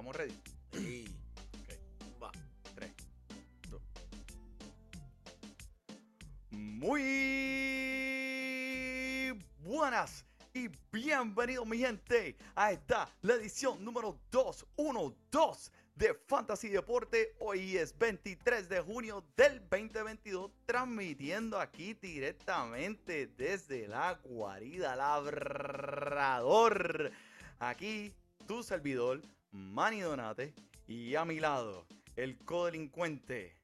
¿Estamos ready? Sí. Ok. Va. 3, 2. Muy buenas y bienvenidos mi gente a esta la edición número 212 de Fantasy Deporte. Hoy es 23 de junio del 2022 transmitiendo aquí directamente desde la guarida labrador. Aquí tu servidor Manny Donate y a mi lado el codelincuente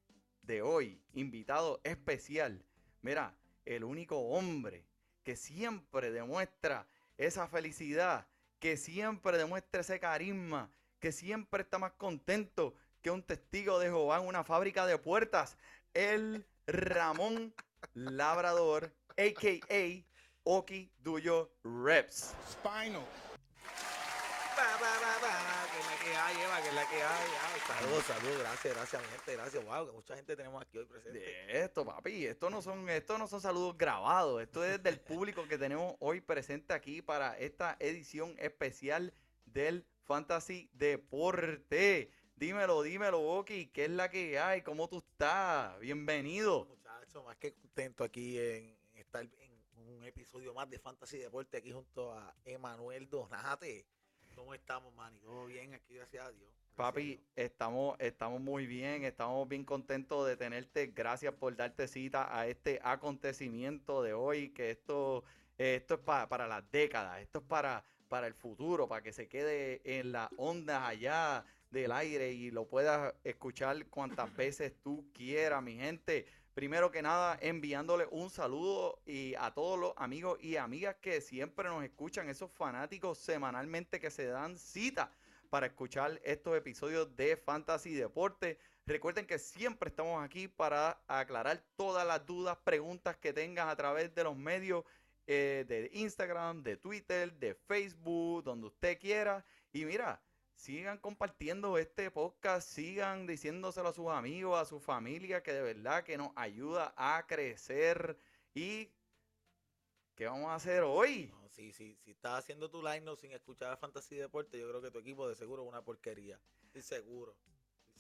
de hoy, invitado especial. Mira, el único hombre que siempre demuestra esa felicidad, que siempre demuestra ese carisma, que siempre está más contento que un testigo de Jehová en una fábrica de puertas, el Ramón Labrador, a.k.a. Oki Duyo Reps. Spinal. Que la que hay, Eva, que es la que hay. Ay, saludos, saludos, gracias, gracias, mi gente, gracias. Wow, que mucha gente tenemos aquí hoy presente. De esto, papi, esto no son, esto no son saludos grabados, esto es del público que tenemos hoy presente aquí para esta edición especial del Fantasy Deporte. Dímelo, dímelo, Oki, ¿qué es la que hay? ¿Cómo tú estás? Bienvenido. Muchachos, más que contento aquí en estar en un episodio más de Fantasy Deporte aquí junto a Emanuel Donate. ¿Cómo estamos, Manny? ¿Todo bien aquí? Gracias a Dios. Gracias a Papi, Dios. estamos, estamos muy bien, estamos bien contentos de tenerte. Gracias por darte cita a este acontecimiento de hoy, que esto, eh, esto es pa- para las décadas, esto es para, para el futuro, para que se quede en las ondas allá del aire y lo puedas escuchar cuantas veces tú quieras, mi gente. Primero que nada, enviándole un saludo y a todos los amigos y amigas que siempre nos escuchan, esos fanáticos semanalmente que se dan cita para escuchar estos episodios de Fantasy Deporte. Recuerden que siempre estamos aquí para aclarar todas las dudas, preguntas que tengas a través de los medios eh, de Instagram, de Twitter, de Facebook, donde usted quiera. Y mira, sigan compartiendo este podcast, sigan diciéndoselo a sus amigos, a su familia, que de verdad que nos ayuda a crecer. ¿Y qué vamos a hacer hoy? No, sí, sí, si estás haciendo tu line sin escuchar a Fantasy Deporte, yo creo que tu equipo de seguro es una porquería. Estoy seguro.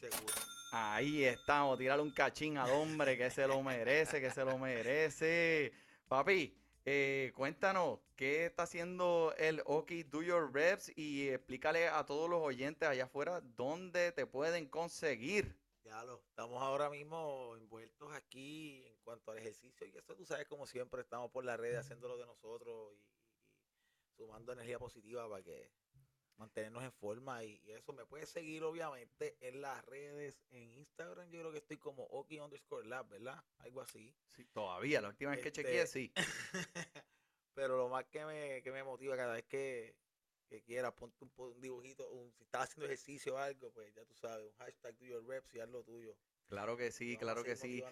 Seguro. Ahí estamos, tirarle un cachín al hombre que se lo merece, que se lo merece. Papi, eh, cuéntanos, ¿qué está haciendo el Oki Do Your Reps? Y explícale a todos los oyentes allá afuera dónde te pueden conseguir. Ya lo, estamos ahora mismo envueltos aquí en cuanto al ejercicio y eso tú sabes como siempre estamos por las redes haciéndolo de nosotros y, sumando energía positiva para que mantenernos en forma y, y eso me puedes seguir obviamente en las redes, en Instagram yo creo que estoy como Oki underscore lab, ¿verdad? Algo así. Sí, todavía, la última vez que Este, chequeé, sí. Pero lo más que me, que me motiva cada vez que, que quieras, ponte un, un dibujito, un- si estás haciendo ejercicio o algo, pues ya tú sabes, un hashtag do your reps y haz lo tuyo. Claro que sí, claro que sí.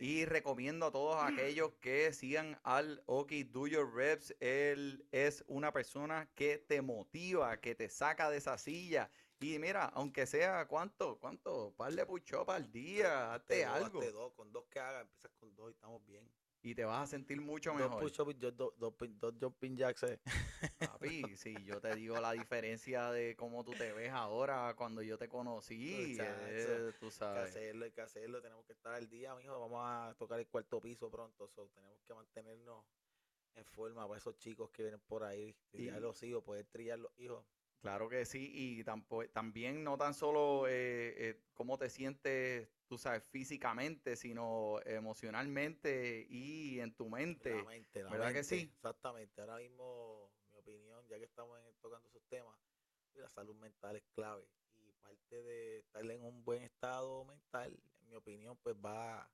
Y recomiendo a todos aquellos que sigan al Oki Do Your Reps. Él es una persona que te motiva, que te saca de esa silla. Y mira, aunque sea, ¿cuánto? ¿Cuánto? Par de push-up al día, hazte algo. hazte dos, con dos que hagas, empiezas con dos y estamos bien. Y te vas a sentir mucho Dos mejor. push-ups y yo- dos, dos, dos jumping jacks. eh. Papi, si yo te digo la diferencia de cómo tú te ves ahora cuando yo te conocí, eh, tú Hay que hacerlo, hay que hacerlo, tenemos que estar al día, mijo. Vamos a tocar el cuarto piso pronto, so, tenemos que mantenernos en forma para esos chicos que vienen por ahí, trillar Y- los hijos, poder trillar los hijos. Claro que sí, y tampo- también no tan solo eh, eh, cómo te sientes, tú sabes, físicamente, sino emocionalmente y en tu mente. La mente, la ¿verdad que sí? Exactamente. Ahora mismo, mi opinión, ya que estamos en- tocando esos temas, la salud mental es clave. Y parte de estar en un buen estado mental, en mi opinión, pues va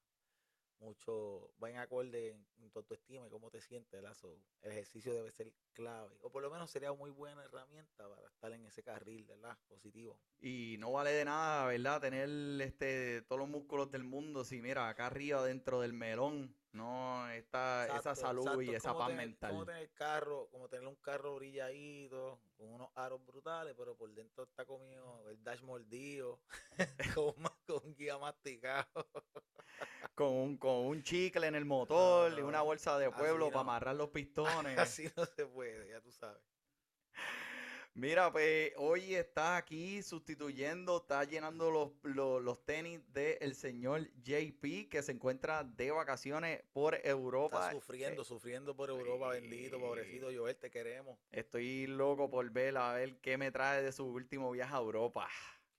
mucho, va en acorde en, en tu autoestima y cómo te sientes, ¿verdad? So, el ejercicio debe ser clave. O por lo menos sería muy buena herramienta para estar en ese carril, ¿verdad? Positivo. Y no vale de nada, ¿verdad? Tener este, todos los músculos del mundo, si mira, acá arriba dentro del melón, no está esa salud exacto, y es esa como paz tener- mental. Como tener carro, como tener un carro brilladito, con unos aros brutales, pero por dentro está comido el dash mordido, con, con un guía masticado. Con un, con un chicle en el motor y no, una bolsa de pueblo para amarrar los pistones. Así no se puede, ya tú sabes. Mira, pues hoy está aquí sustituyendo, está llenando los, los, los tenis del señor JP que se encuentra de vacaciones por Europa. Está sufriendo, Eh, sufriendo por Europa, bendito, pobrecito Joel, te queremos. Estoy loco por ver a ver qué me trae de su último viaje a Europa.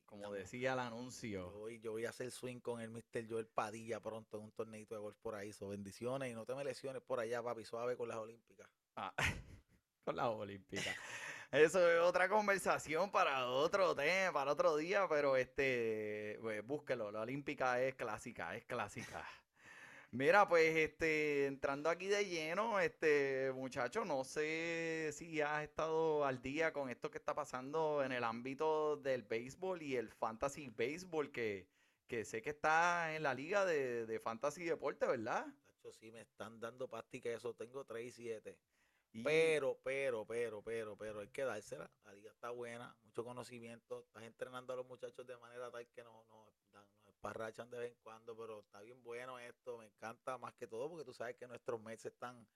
Como decía el Yo anuncio. voy, yo voy a hacer swing con el Mr. Joel Padilla pronto en un torneito de golf por ahí. So, bendiciones y no te me lesiones por allá, papi, suave con las olímpicas. Ah, con la olímpica. Eso es otra conversación para otro tema, para otro día, pero este, pues búsquelo, la olímpica es clásica, es clásica. Mira, pues este, entrando aquí de lleno, este, muchacho, no sé si has estado al día con esto que está pasando en el ámbito del béisbol y el fantasy béisbol, que, que sé que está en la liga de, de fantasy deporte, ¿verdad? Tacho, sí me están dando pastica eso, tengo 3 y 7. Y- Pero, pero, pero, pero, pero hay que dársela. La liga está buena, mucho conocimiento. Estás entrenando a los muchachos de manera tal que no, no, esparrachan de vez en cuando, pero está bien bueno esto. Me encanta más que todo porque tú sabes que nuestros Mets están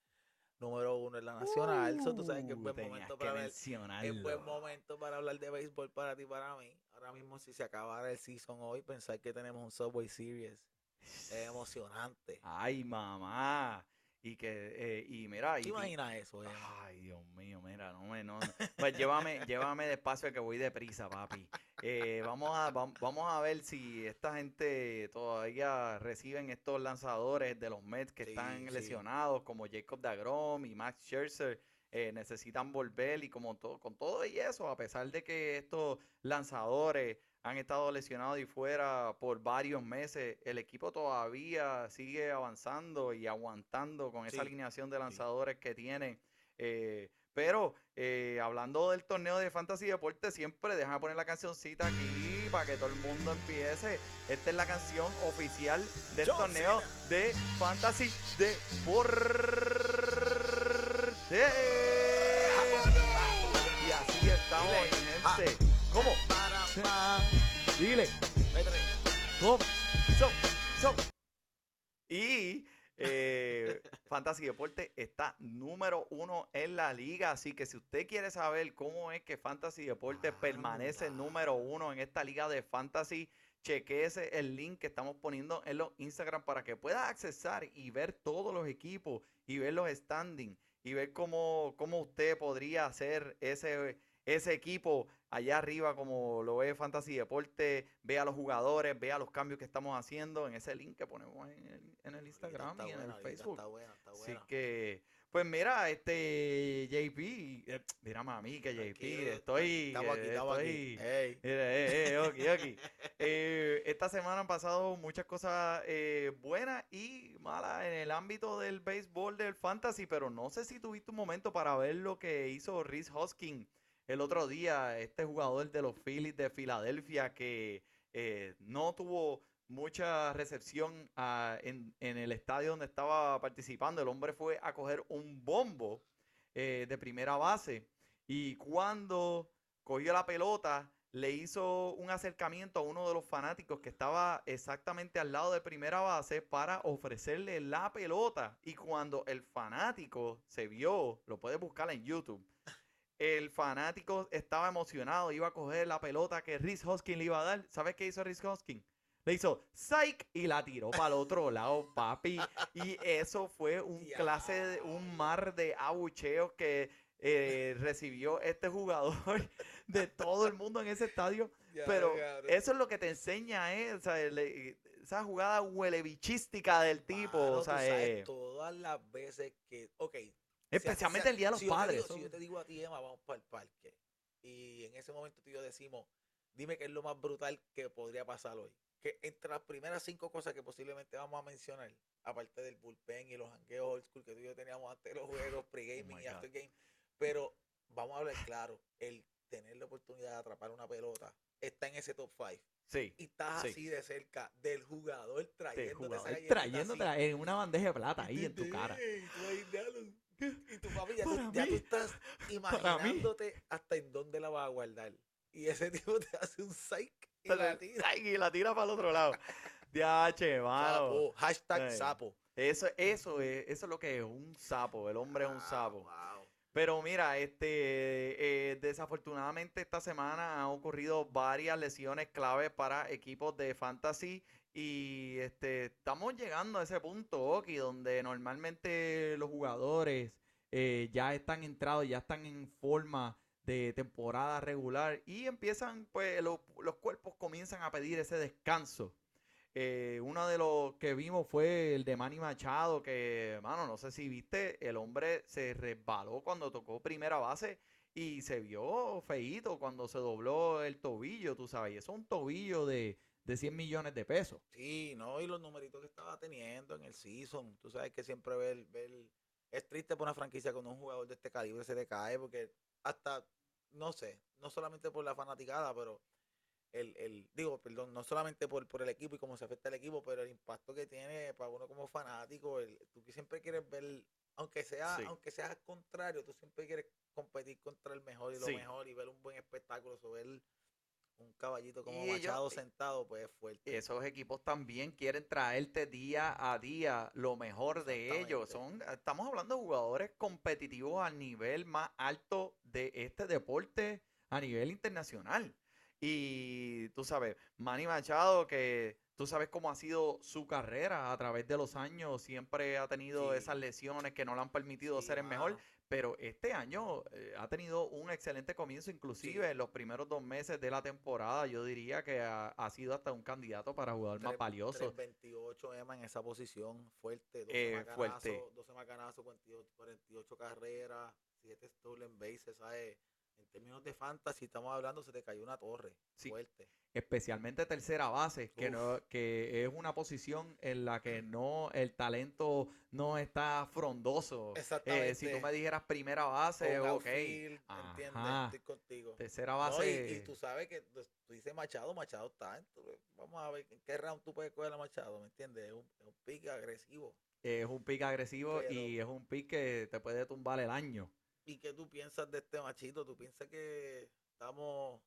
número uno en la nacional. so tú sabes que es Uh, buen momento para hablar. mencionarlo. Es buen momento para hablar de béisbol para ti y para mí. Ahora mismo, si se acabara el season hoy, pensar que tenemos un Subway Series es emocionante. Ay, mamá. Y que, eh, y mira, y ¿Te ti- imaginas eso? eh? Ay, Dios mío, mira, no me, no, no. Pues llévame, llévame despacio que voy deprisa, papi. Eh, vamos a, vam- vamos a ver si esta gente todavía reciben estos lanzadores de los Mets que Sí, están sí. lesionados, como Jacob DeGrom y Max Scherzer. eh, necesitan volver y como todo, con todo y eso, a pesar de que estos lanzadores han estado lesionados y fuera por varios meses, el equipo todavía sigue avanzando y aguantando con esa alineación de lanzadores que tiene. eh, pero eh, hablando del torneo de Fantasy Deporte, siempre deja poner la cancioncita aquí para que todo el mundo empiece. Esta es la canción oficial del torneo de Fantasy Deporte. Y así estamos, Dile. Ah. gente. ¿Cómo? Dile. ¿Cómo? So, so. Y eh, Fantasy Deporte está número uno en la liga. Así que si usted quiere saber cómo es que Fantasy Deporte permanece Anda. número uno en esta liga de Fantasy, chequeese el link que estamos poniendo en los Instagram para que pueda accesar y ver todos los equipos y ver los standings y ver cómo, cómo usted podría hacer ese, ese equipo allá arriba como lo ve Fantasy Deporte, vea los jugadores, vea los cambios que estamos haciendo en ese link que ponemos en el, en el Instagram y en buena, el Facebook. Está buena, está Así buena. que, pues mira, este JP, eh, mira mami que JP, Tranquilo, estoy, Estamos aquí, estamos estoy- aquí. Mira, eh, eh, ok, ok. Eh, esta semana han pasado muchas cosas eh, buenas y malas en el ámbito del béisbol, del fantasy, pero no sé si tuviste un momento para ver lo que hizo Rhys Hoskins el otro día, este jugador de los Phillies de Filadelfia que eh, no tuvo mucha recepción ah, en, el estadio donde estaba participando. El hombre fue a coger un bombo eh, de primera base y cuando cogió la pelota, le hizo un acercamiento a uno de los fanáticos que estaba exactamente al lado de primera base para ofrecerle la pelota. Y cuando el fanático se vio, lo puedes buscar en YouTube, el fanático estaba emocionado, iba a coger la pelota que Rhys Hoskins le iba a dar. ¿Sabes qué hizo Rhys Hoskins? Le hizo psych y la tiró para el otro lado, papi. Y eso fue un clase de un mar de abucheos que eh, recibió este jugador de todo el mundo en ese estadio. Pero eso es lo que te enseña, ¿eh? O sea, le- esa jugada huelebichística del tipo. Mano, o tú sea, sabes eh, todas las veces que, ok, especialmente si- el Día de los si yo Padres. digo- eso- si yo te digo a ti, Emma, vamos para el parque, y en ese momento tú y yo decimos, dime qué es lo más brutal que podría pasar hoy. Que entre las primeras cinco cosas que posiblemente vamos a mencionar, aparte del bullpen y los hangueos old school que tú y yo teníamos antes de los juegos, pre-gaming Oh my y God. after-game, pero vamos a hablar claro, el tener la oportunidad de atrapar una pelota está en ese top 5 Sí. y estás Sí. así de cerca del jugador Te trayéndote jugador esa así. en una bandeja de plata ahí en tu cara. Tú ahí, Y tu papi, ya, tú, ya tú estás imaginándote hasta en dónde la vas a guardar. Y ese tipo te hace un psych y la tira. ay, y la tira para el otro lado. Diache, mano. Sapo, hashtag Ay. sapo. Eso, eso, es, eso es lo que es un sapo. El hombre es un Wow, sapo. wow. Pero mira, este, eh, desafortunadamente esta semana han ocurrido varias lesiones clave para equipos de fantasy y este, estamos llegando a ese punto, Oki, donde normalmente los jugadores eh, ya están entrados, ya están en forma de temporada regular y empiezan, pues los cuerpos comienzan a pedir ese descanso. Eh, uno de los que vimos fue el de Manny Machado, que, mano, no sé si viste, el hombre se resbaló cuando tocó primera base y se vio feíto cuando se dobló el tobillo, tú sabes, y eso es un tobillo de, de 100 millones de pesos. Sí, no, y los numeritos que estaba teniendo en el season, tú sabes que siempre ver, ver es triste por una franquicia con un jugador de este calibre se decae, porque hasta, no sé, no solamente por la fanaticada, pero el, el, digo, perdón, no solamente por, por el equipo y cómo se afecta el equipo, pero el impacto que tiene para uno como fanático, el, tú siempre quieres ver, aunque sea, aunque sea contrario, tú siempre quieres competir contra el mejor y lo mejor y ver un buen espectáculo, sobre ver un caballito como Machado sentado, pues es fuerte. Esos equipos también quieren traerte día a día lo mejor de ellos. Son, estamos hablando de jugadores competitivos al nivel más alto de este deporte a nivel internacional. Y tú sabes, Manny Machado, que tú sabes cómo ha sido su carrera a través de los años, siempre ha tenido esas lesiones que no le han permitido ser el mejor, pero este año eh, ha tenido un excelente comienzo, inclusive en los primeros dos meses de la temporada, yo diría que ha, sido hasta un candidato para jugador más valioso. 28 Emma en esa posición, fuerte, 12 eh, fuerte. 12 macanazos, 48, carreras, 7 stolen bases, ¿sabes? En términos de fantasy, estamos hablando, se te cayó una torre fuerte. Especialmente tercera base, que no, que es una posición en la que no, el talento no está frondoso. Exactamente. Eh, si tú me dijeras primera base, ok. ¿entiendes? Estoy contigo. Tercera base. y, tú sabes que pues, tú dices Machado, Machado está. vamos a ver en qué round tú puedes coger a Machado, ¿me entiendes? Es un, un pick agresivo. Es un pick agresivo y es un pick que te puede tumbar el año. ¿Y qué tú piensas de este machito? ¿Tú piensas que estamos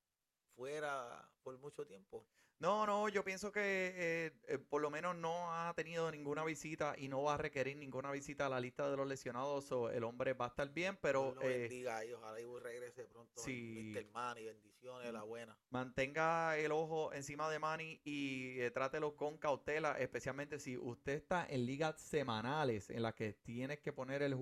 fuera por mucho tiempo? No, no, yo pienso que eh, eh, por lo menos no ha tenido ninguna visita y no va a requerir ninguna visita a la lista de los lesionados. o el hombre va a estar bien, pero. Lo eh, bendiga y ojalá y regrese pronto. Sí. Mr. Manny, bendiciones, la buena. Mantenga el ojo encima de Manny y trátelo con cautela, especialmente si usted está en ligas semanales en las que tienes que poner el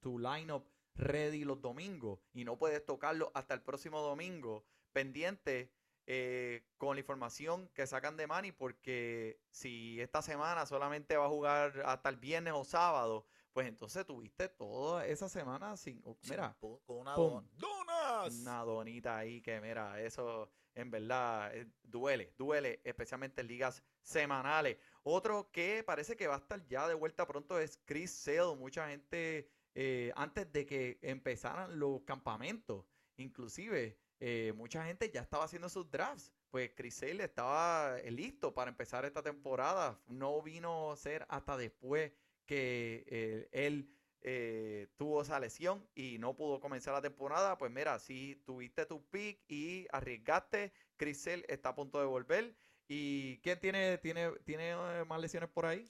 tu lineup ready los domingos y no puedes tocarlo hasta el próximo domingo, pendiente eh, con la información que sacan de Manny, porque si esta semana solamente va a jugar hasta el viernes o sábado, pues entonces tuviste toda esa semana sin. Oh, mira, con una donas. Una donita ahí que, mira, eso en verdad eh, duele, duele, especialmente en ligas semanales. Otro que parece que va a estar ya de vuelta pronto es Chris Sale. Mucha gente eh, antes de que empezaran los campamentos. Inclusive, eh, mucha gente ya estaba haciendo sus drafts. Pues Chris estaba eh, listo para empezar esta temporada. No vino a ser hasta después que él tuvo esa lesión y no pudo comenzar la temporada. Pues mira, si tuviste tu pick y arriesgaste, Chris está a punto de volver. ¿Y quién tiene, tiene, tiene más lesiones por ahí?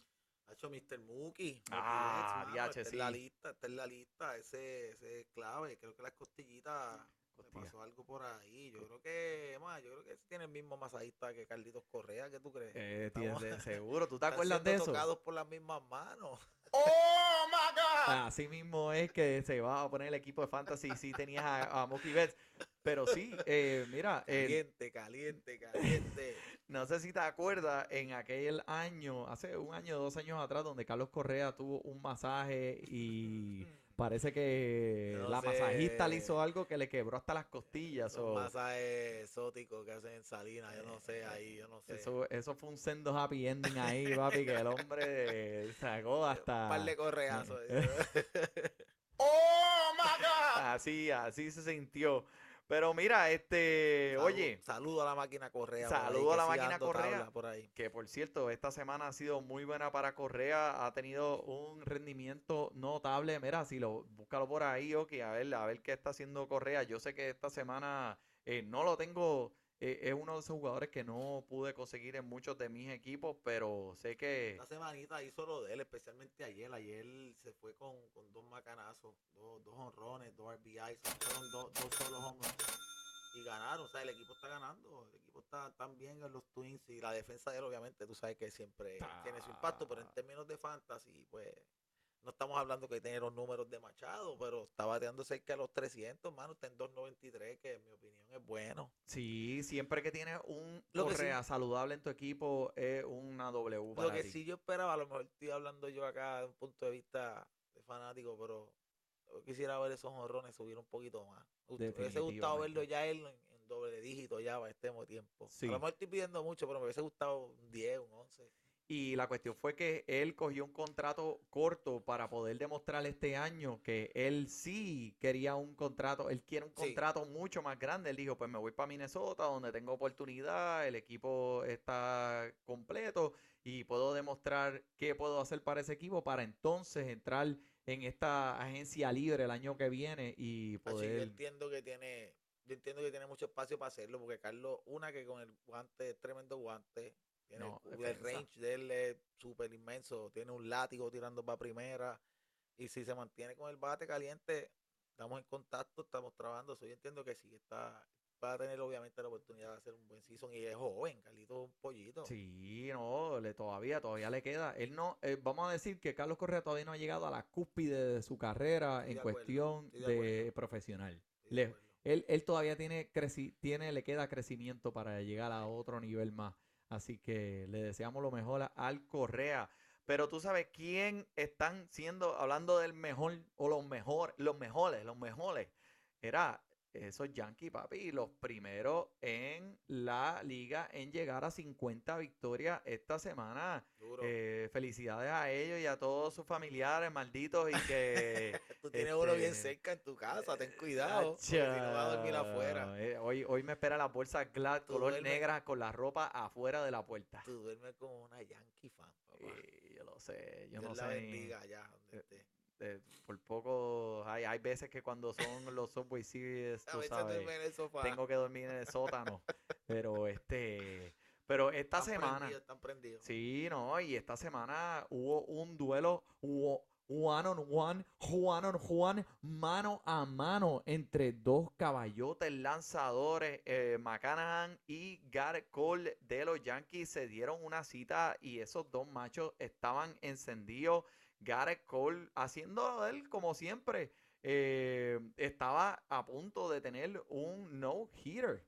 Ha hecho Mr. Mookie. Ah, ya, está en la lista, está en la lista, ese, ese es clave. Creo que las costillitas le pasó algo por ahí. Yo creo que, más, yo creo que tiene el mismo masajista que Carlitos Correa, ¿qué tú crees? Eh, tiene, seguro, ¿tú te acuerdas de eso? tocados por las mismas manos. ¡Oh, my God! Así mismo es que se va a poner el equipo de Fantasy si tenías a, Mookie Betts. Pero sí, eh, mira. Caliente, caliente, caliente. No sé si te acuerdas en aquel año, hace un año, dos años atrás, donde Carlos Correa tuvo un masaje y parece que la masajista le hizo algo que le quebró hasta las costillas. Un masaje exótico que hacen en Salinas, yo no sé, ahí, yo no sé. Eso, eso fue un sendo happy ending ahí, papi, que el hombre sacó hasta... Un par de correazos. ¡Oh, my God! Así, así se sintió. Pero mira, este, oye. Saludo a la máquina Correa. Saludo a la máquina Correa. Por ahí. Que por cierto, esta semana ha sido muy buena para Correa. Ha tenido un rendimiento notable. Mira, si lo búscalo por ahí, ok, a ver, a ver qué está haciendo Correa. Yo sé que esta semana eh, no lo tengo eh, es uno de esos jugadores que no pude conseguir en muchos de mis equipos, pero sé que... Esta semanita hizo lo de él, especialmente ayer. Ayer se fue con, con dos macanazos, dos, dos honrones, dos RBIs, fueron dos, dos solos hombres. Y ganaron, o sea, el equipo está ganando, el equipo está tan bien en los Twins y la defensa de él, obviamente, tú sabes que siempre tiene su impacto, pero en términos de fantasy, pues no estamos hablando que tiene los números de Machado, pero está bateando cerca de los 300, mano. Está en 2.93, que en mi opinión es bueno. Sí, siempre que tienes un correa saludable en tu equipo, es una W para Lo que sí yo esperaba, a lo mejor estoy hablando yo acá de un punto de vista de fanático, pero yo quisiera ver esos honrones subir un poquito más. Me hubiese gustado verlo ya él en, doble dígito ya para este tiempo. A lo mejor estoy pidiendo mucho, pero me hubiese gustado un 10, un 11. Y la cuestión fue que él cogió un contrato corto para poder demostrar este año que él sí quería un contrato, él quiere un contrato mucho más grande. Él dijo, pues me voy para Minnesota donde tengo oportunidad, el equipo está completo y puedo demostrar qué puedo hacer para ese equipo para entonces entrar en esta agencia libre el año que viene y poder... yo entiendo que tiene... Yo entiendo que tiene mucho espacio para hacerlo, porque Carlos, una que con el guante, tremendo guante, el range de él es súper inmenso. Tiene un látigo tirando para primera. Y si se mantiene con el bate caliente, estamos en contacto, estamos trabajando. yo entiendo que sí, está, va a tener obviamente la oportunidad de hacer un buen season y es joven, Carlito un pollito. Sí, no, le, todavía, todavía le queda. Él no, eh, vamos a decir que Carlos Correa todavía no ha llegado a la cúspide de su carrera en cuestión de, profesional. él, él todavía tiene, creci, tiene, le queda crecimiento para llegar a otro nivel más. Así que le deseamos lo mejor al Correa. Pero tú sabes quién están siendo, hablando del mejor, o los mejores, los mejores, los mejores. Era esos Yankees, papi, los primeros en la liga en llegar a 50 victorias esta semana. Eh, felicidades a ellos y a todos sus familiares malditos y que... Tú tienes uno bien este, cerca en tu casa, ten cuidado, si no vas a dormir afuera. Eh, hoy, hoy me espera la bolsa Glad color negra con la ropa afuera de la puerta. Tú duermes como una Yankee fan, papá. yo lo sé, yo no sé. bendiga allá donde eh, por poco hay, hay veces que cuando son los Subway Series, tú sabes, tengo que dormir en el sótano. pero este, pero esta semana, sí, no, y esta semana hubo un duelo, hubo one on one, Juan on Juan, mano a mano entre dos caballotes lanzadores, eh, McCannahan y Garrett Cole de los Yankees se dieron una cita y esos dos machos estaban encendidos. Garrett Cole haciendo él como siempre. Eh, estaba a punto de tener un no-hitter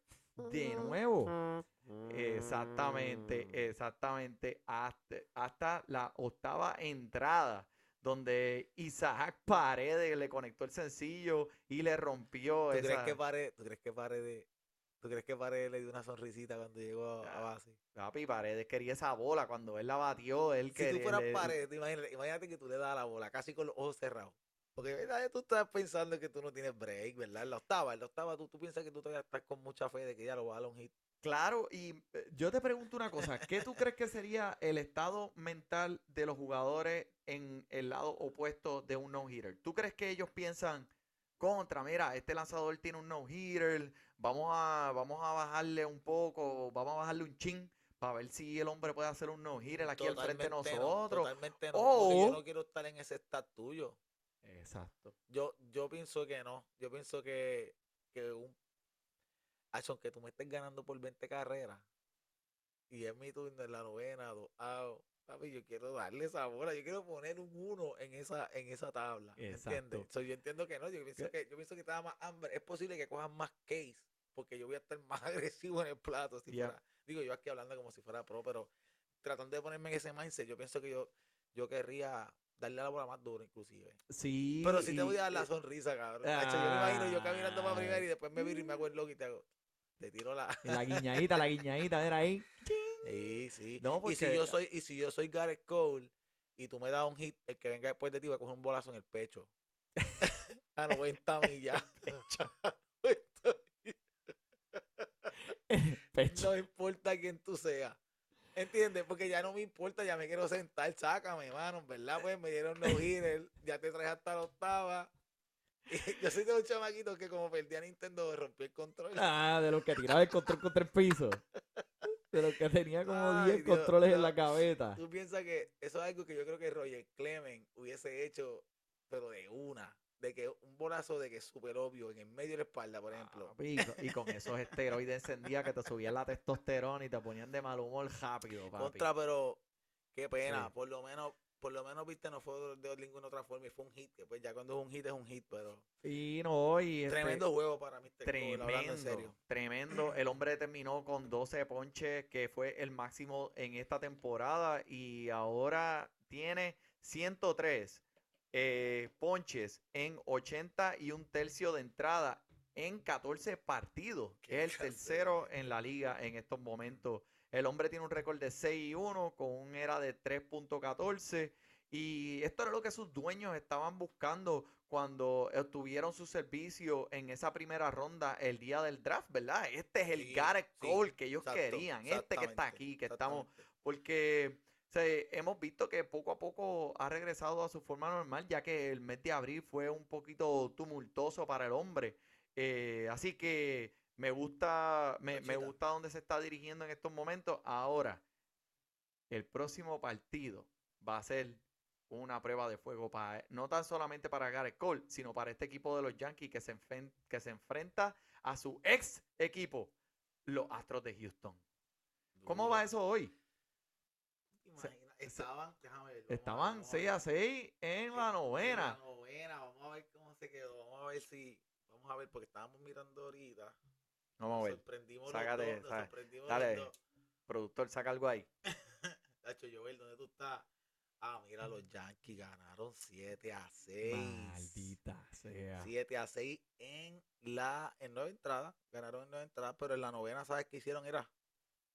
de nuevo. Exactamente, exactamente. Hasta, la octava entrada, donde Isaac Paredes le conectó el sencillo y le rompió. ¿Tú crees que Paredes, ¿tú crees que Paredes, ¿tú crees que Paredes le dio una sonrisita cuando llegó a, base? Papi, Paredes quería esa bola. Cuando él la batió, él quería. Si tú fueras Paredes, imagínate, que tú le das la bola casi con los ojos cerrados. Porque ¿verdad? tú estás pensando que tú no tienes break, ¿verdad? En la octava, en la octava tú, tú piensas que tú todavía estás con mucha fe de que ya lo va a dar un hit. Claro, y eh, yo te pregunto una cosa, ¿qué tú crees que sería el estado mental de los jugadores en el lado opuesto de un no-hitter? ¿Tú crees que ellos piensan, contra, mira, este lanzador tiene un no-hitter, vamos a, vamos a bajarle un poco, vamos a bajarle un chin? para ver si el hombre puede hacer un no-hitter aquí al frente de nosotros. totalmente no. yo no quiero estar en ese estado tuyo. Exacto. Yo, yo pienso que no. Yo pienso que, que un. Aunque tú me estés ganando por 20 carreras y es mi turno en la novena, dos out, papi, yo quiero darle esa bola, yo quiero poner un uno en esa, en esa tabla. ¿Entiendes? yo entiendo que no, yo pienso que, yo pienso que te da más hambre. Es posible que cojas más case, porque yo voy a estar más agresivo en el plato. Si fuera, digo, yo aquí hablando como si fuera pro, pero tratando de ponerme en ese mindset, yo pienso que yo, yo querría darle la bola más dura, inclusive. Sí. Pero sí te voy a dar la sonrisa, cabrón. yo me imagino yo caminando para primero y después me viro y me hago el loco y te hago. Te tiro la. La guiñadita, la guiñadita, era ahí. Sí, sí. No, porque... y, si yo soy, y si yo soy Gareth Cole y tú me das un hit, el que venga después de ti va a coger un bolazo en el pecho. a 90 millas. no importa quién tú seas. ¿Entiendes? Porque ya no me importa, ya me quiero sentar, sácame, mano, ¿verdad? Pues me dieron los hitters, ya te traes hasta la octava. Yo soy de un chamaquito que como perdía Nintendo rompió el control. Ah, de los que tiraba el control contra el piso. Los que tenía como Ay, 10 Dios, controles en la cabeza. Tú piensas que eso es algo que yo creo que Roger Clement hubiese hecho, pero de una. De que un bolazo de que es súper obvio en el medio de la espalda, por ejemplo. Y con, y con esos esteroides encendía que te subían la testosterona y te ponían de mal humor rápido, papi. Contra, pero qué pena. Sí. Por lo menos, por lo menos, viste, no fue de, ninguna otra forma y fue un hit. Que pues ya cuando es un hit es un hit, pero Y no, y este, tremendo juego para Mr. Cole, hablando en Tremendo, serio. tremendo. El hombre terminó con 12 ponches, que fue el máximo en esta temporada. Y ahora tiene 103 eh, ponches en 80 y un tercio de entrada en 14 partidos. Es el tercero en la liga en estos momentos. El hombre tiene un récord de 6 y 1 con un era de 3.14. Y esto era lo que sus dueños estaban buscando cuando obtuvieron su servicio en esa primera ronda el día del draft, ¿verdad? Este es el Sí, Garrett sí, Cole que ellos exacto, querían, este que está aquí, que estamos, porque o sea, hemos visto que poco a poco ha regresado a su forma normal, ya que el mes de abril fue un poquito tumultuoso para el hombre. Eh, así que me gusta, me, gusta dónde se está dirigiendo en estos momentos. Ahora, el próximo partido va a ser una prueba de fuego para, no tan solamente para Garrett Cole, sino para este equipo de los Yankees que se, enfen- que se enfrenta a su ex equipo, los Astros de Houston. ¿Cómo va eso hoy? Estaban, déjame ver, vamos a ver, Estaban vamos a 6 ver. a 6 en la En novena. la novena, vamos a ver cómo se quedó. Vamos a ver si. Vamos a ver, porque estábamos mirando ahorita. Vamos a nos ver. Sorprendimos Sácate, los dos. nos sorprendimos dale. los dos. Productor, saca algo ahí. Tacho, Joel, ¿dónde tú estás? Ah, mira, los Yankees ganaron 7 a 6. Maldita sea. 7 a 6 en la en nueve entradas. Ganaron en nueve entradas, pero en la novena, ¿sabes qué hicieron? Era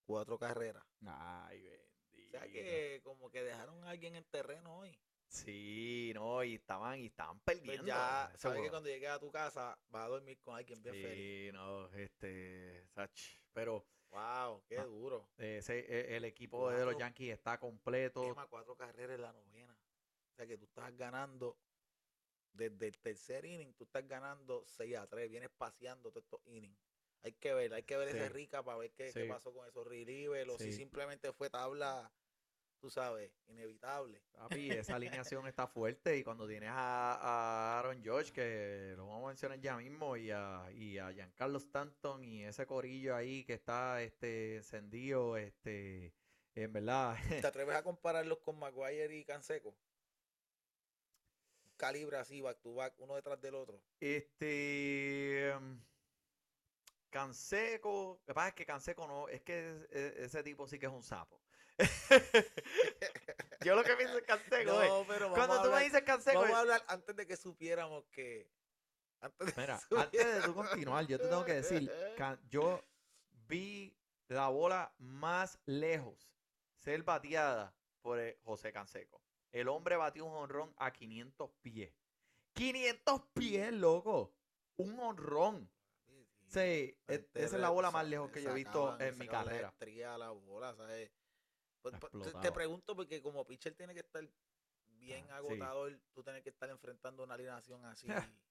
cuatro carreras. Ay, O bendito. sea que como que dejaron a alguien en terreno hoy. Sí, no, y estaban, y estaban Pues perdiendo. ya, ese sabes que cuando llegues a tu casa vas a dormir con alguien bien feliz. Sí, no, este, sach, pero Wow, qué Ah, duro. ese, e- el equipo de los. Yankees está completo. Quema cuatro carreras en la novena. O sea que tú estás ganando desde el tercer inning, tú estás ganando 6 a 3. Vienes paseando todos estos innings. Hay que ver, hay que ver ese Sí. rica para ver qué, pasó con esos relievers o si simplemente fue tabla, tú sabes, inevitable. Papi, esa alineación está fuerte y cuando tienes a, a Aaron George, que lo vamos a mencionar ya mismo, y a, y a Giancarlo Stanton y ese corillo ahí que está este encendido, este, en verdad, ¿Te atreves a compararlos con Maguire y Canseco? Un calibre así, back to back, uno detrás del otro. este, mm, Canseco, lo que pasa es que Canseco no, es que es- es- ese tipo sí que es un sapo. Yo lo que pienso es Canseco. No, pero vamos Cuando tú me dices Canseco, Vamos a hablar antes de que supiéramos que. Antes de Mira, que antes de tú continuar, yo te tengo que decir, Can- yo vi la bola más lejos ser bateada por eh, José Canseco. El hombre batió un honrón a 500 pies. 500 pies, loco. Un honrón. Sí, sí. Sí, e- esa es la bola más lejos que yo he visto en mi la carrera. estría la bola, ¿sabes? Pues, pues, te- pregunto porque como pitcher tiene que estar bien Ah, sí. agotador, tú tienes que estar enfrentando una alineación así.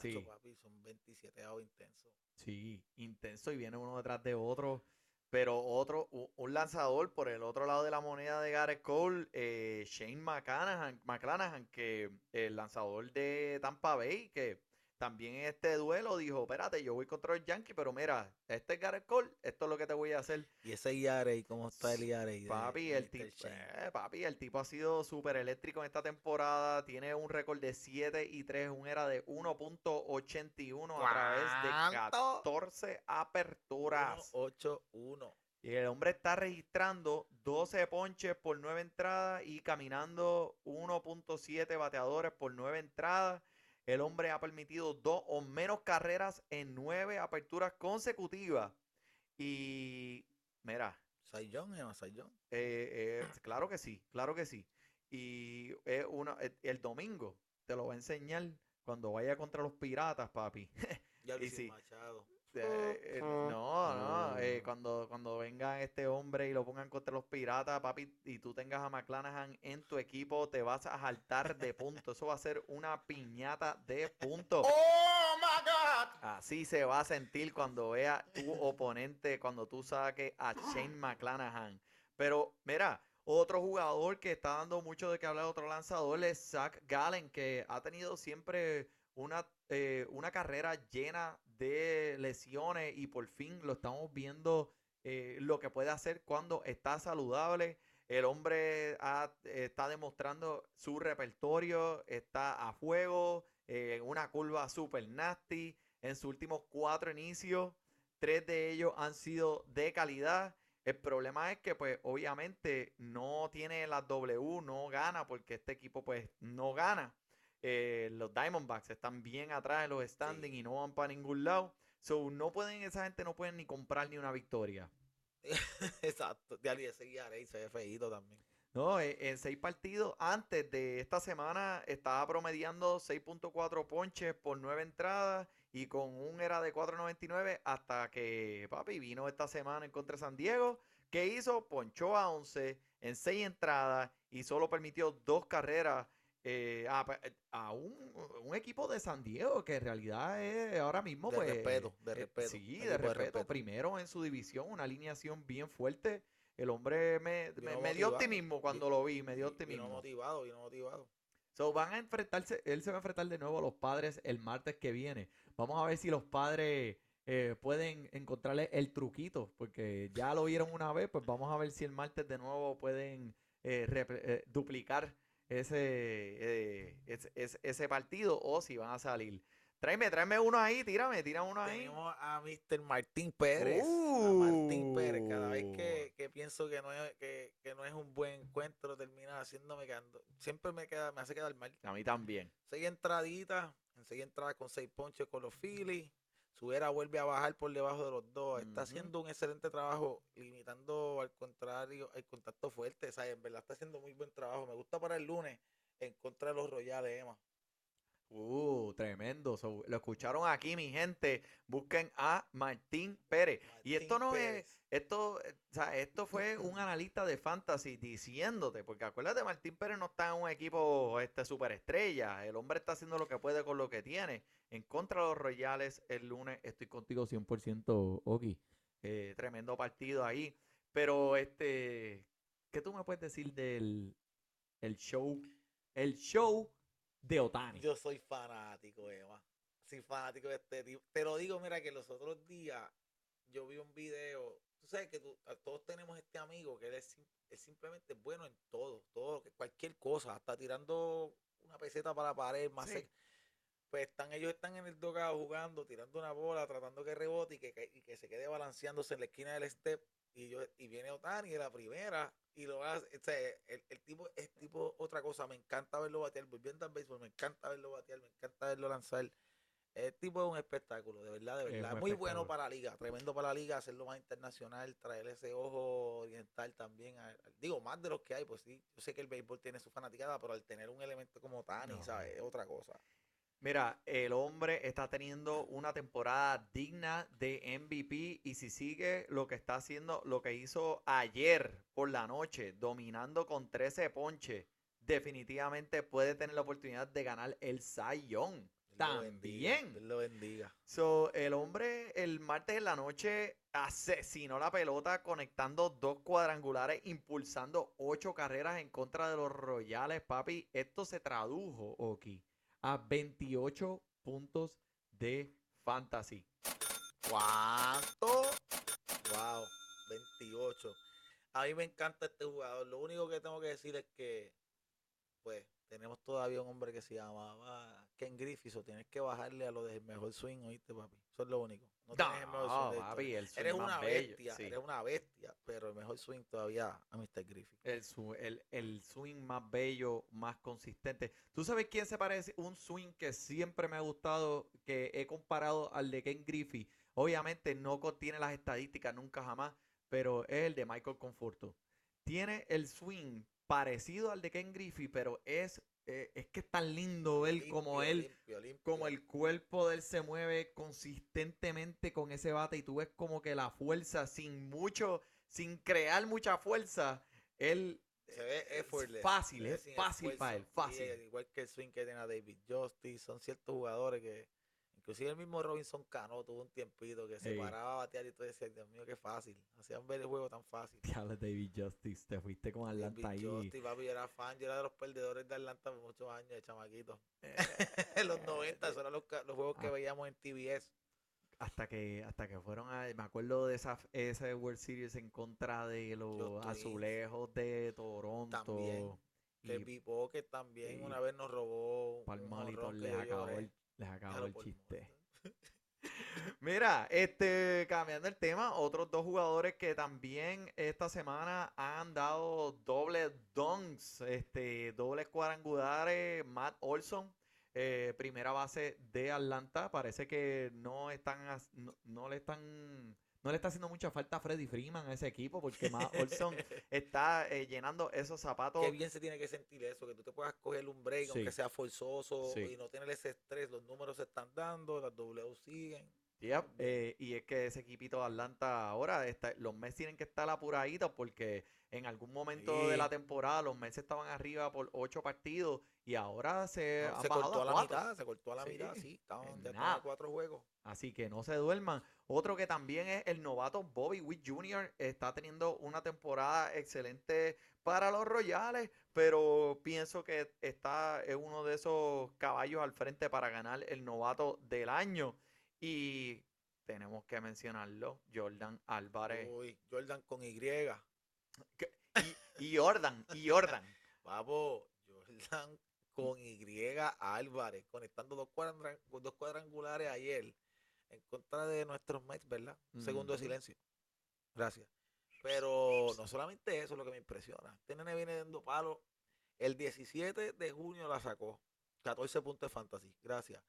Sí. Tacho, papi, son 27 avos intensos. Sí, intenso y viene uno detrás de otro. Pero otro, un lanzador por el otro lado de la moneda de Gareth Cole, eh, Shane McClanahan, McClanahan, que el lanzador de Tampa Bay, que también en este duelo dijo, espérate, yo voy contra el Yankee, pero mira, este es Gareth Cole, esto es lo que te voy a hacer. Y ese IRA, ¿cómo está el IRA? de- Papi, el tipo, eh, papi, el tipo ha sido súper eléctrico en esta temporada. Tiene un récord de 7 y 3, un era de 1.81 a través de ¿Cuánto? 14 aperturas. 1-8-1. Y el hombre está registrando 12 ponches por 9 entradas y caminando 1.7 bateadores por 9 entradas. El hombre ha permitido dos o menos carreras en 9 aperturas consecutivas. Y mira, ¿Cy Young o Young? eh, eh, claro que sí, claro que sí. Y es una, el, el domingo te lo va a enseñar cuando vaya contra los piratas, papi. Ya Y sí. Machado. Eh, eh, no, no. eh, cuando, cuando venga este hombre y lo pongan contra los piratas, papi, y tú tengas a McClanahan en tu equipo, te vas a saltar de puntos. Eso va a ser una piñata de puntos. ¡Oh, my God! Así se va a sentir cuando vea tu oponente, cuando tú saques a Shane McClanahan. Pero mira, otro jugador que está dando mucho de que hablar, otro lanzador, es Zach Gallen, que ha tenido siempre una, eh, una carrera llena de lesiones y por fin lo estamos viendo eh, lo que puede hacer cuando está saludable. El hombre está demostrando su repertorio, está a fuego, eh, una curva super nasty. En sus últimos cuatro inicios, tres de ellos han sido de calidad. El problema es que, pues, obviamente no tiene la W, no gana, porque este equipo, pues, no gana. Eh, los Diamondbacks están bien atrás de los standings y no van para ningún lado. So, no pueden, esa gente no pueden ni comprar ni una victoria. Exacto. De alguien ese ahí se ve feíto también. No, eh, en seis partidos antes de esta semana estaba promediando 6.4 ponches por nueve entradas y con un era de 4.99 hasta que, papi, vino esta semana en contra de San Diego. ¿Qué hizo? Ponchó a 11 en seis entradas y solo permitió dos carreras eh, a, a un, un equipo de San Diego que en realidad es ahora mismo, De pues. respeto, de eh, respeto, sí, de respeto. Primero en su división, una alineación bien fuerte. El hombre me, me- dio optimismo cuando lo vi, me dio optimismo. Vino motivado, vino motivado. So, van a enfrentarse, él se va a enfrentar de nuevo a los padres el martes que viene. Vamos a ver si los padres eh, pueden encontrarle el truquito, porque ya lo vieron una vez, pues vamos a ver si el martes de nuevo pueden eh, eh, duplicar ese, eh, ese, partido o si van a salir. Tráeme, tráeme uno ahí, tírame, tira uno ahí. Tenemos a Mr. Martín Pérez. a Martín Pérez. Cada vez que, Uh. que pienso que no, es, que, que no es un buen encuentro, termina haciéndome quedando. Siempre me queda, me hace quedar mal. A mí también. Seis entraditas, en seis entradas con seis ponches con los Phillies. Su era vuelve a bajar por debajo de los dos. Está haciendo un excelente trabajo, limitando al contrario el contacto fuerte. ¿sabes? En verdad está haciendo muy buen trabajo. Me gusta para el lunes en contra de los Royales, Emma. Uh, tremendo. So, lo escucharon aquí, mi gente. Busquen a Martín Pérez. y esto no es, esto, o sea, esto fue un analista de fantasy diciéndote, porque acuérdate, Martín Pérez no está en un equipo este superestrella. El hombre está haciendo lo que puede con lo que tiene. En contra de los Royales el lunes estoy contigo 100%, Oki. Eh, tremendo partido ahí. Pero este, ¿qué tú me puedes decir del el show, el show de Otani? Yo soy fanático, Emma. Soy fanático de este tipo. Te lo digo, mira, que los otros días yo vi un video. Tú sabes que tú- a- todos tenemos este amigo que él es, simplemente bueno en todo, todo, lo que- cualquier cosa, hasta tirando una peseta para la pared, más Sí. sec- Pues están, ellos están en el dogado jugando, tirando una bola, tratando que rebote y que, ca- y que se quede balanceándose en la esquina del step. Y yo y viene Otani de la primera y lo hace. O sea, el, el tipo es tipo otra cosa. Me encanta verlo batear. Volviendo al béisbol, me encanta verlo batear, me encanta verlo lanzar. El tipo es un espectáculo, de verdad, de Es verdad. un Muy bueno para la liga, tremendo para la liga, hacerlo más internacional, traer ese ojo oriental también. a- digo, más de los que hay, pues sí. Yo sé que el béisbol tiene su fanaticada, pero al tener un elemento como Tani, No. ¿sabes? Es otra cosa. Mira, el hombre está teniendo una temporada digna de MVP y si sigue lo que está haciendo, lo que hizo ayer por la noche, dominando con 13 ponches, definitivamente puede tener la oportunidad de ganar el bendiga, También. Dios lo bendiga. So, el hombre el martes en la noche asesinó la pelota conectando dos cuadrangulares, impulsando ocho carreras en contra de los Royales, papi. Esto se tradujo, Oki, a 28 puntos de fantasy. ¿Cuánto? Wow, 28. A mí me encanta este jugador. Lo único que tengo que decir es que, pues, tenemos todavía un hombre que se llamaba Ken Griffith. O tienes que bajarle a lo del mejor swing, ¿oíste, papi? Eso es lo único. No, swing No, papi, historia. el swing Eres más una bello, bestia, sí. eres una bestia, pero el mejor swing todavía a Mr. Griffith. El, el- el swing más bello, más consistente. ¿Tú sabes quién se parece? Un swing que siempre me ha gustado, que he comparado al de Ken Griffey. Obviamente no contiene las estadísticas nunca jamás, pero es el de Michael Conforto. Tiene el swing parecido al de Ken Griffey, pero es, eh, es que es tan lindo ver como Limpio, él, limpio, limpio. como el cuerpo de él se mueve consistentemente con ese bate y tú ves como que la fuerza, sin mucho, sin crear mucha fuerza, él se ve es fácil, es fácil para él, fácil. Y, igual que el swing que tiene a David Justice, son ciertos jugadores que, inclusive el mismo Robinson Cano tuvo un tiempito que se Ey. paraba a batear y tú decías, Dios mío, qué fácil. Hacían ver el juego tan fácil. Diablo, David Justice, te fuiste con Atlanta David ahí. Justice, papi, yo era fan, yo era de los perdedores de Atlanta por muchos años, de chamaquito. Eh, en los 90, esos eran los, juegos que Ah. veíamos en TBS. hasta que hasta que fueron a, me acuerdo de esa ese World Series en contra de los azulejos de Toronto También. Que también y una vez nos robó un yo acabó el, les acabó Claro, el chiste. Mira, este, cambiando el tema, otros dos jugadores que también esta semana han dado dobles dunks, este, dobles cuadrangulares, Matt Olson, eh, primera base de Atlanta, parece que no están, no le están, no le está haciendo mucha falta a Freddy Freeman a ese equipo, porque Matt Olson está eh, llenando esos zapatos. Qué bien se tiene que sentir eso, que tú te puedas coger un break, Sí. aunque sea forzoso, Sí. y no tener ese estrés, los números se están dando, las W siguen. Yep, eh, y es que ese equipito de Atlanta ahora, está, los Mets tienen que estar apuraditos porque en algún momento de la temporada los Mets estaban arriba por ocho partidos y ahora se No, han se bajado cortó a la cuatro. mitad, se cortó a la Sí, mitad, sí, estaban, ya a cuatro juegos. Así que no se duerman. Otro que también es el novato Bobby Witt Jr. está teniendo una temporada excelente para los Royales, pero pienso que está es uno de esos caballos al frente para ganar el novato del año. Y tenemos que mencionarlo, Jordan Álvarez. Uy, Jordan con Y. Y, y Jordan, y Jordan. Papo, Jordan con Y Álvarez, conectando dos, cuadran- dos cuadrangulares ayer en contra de nuestros Mets, ¿verdad? Un segundo de silencio. Gracias. Pero no solamente eso es lo que me impresiona. Este nene viene dando palo. El 17 de junio la sacó. 14 puntos de fantasy. Gracias.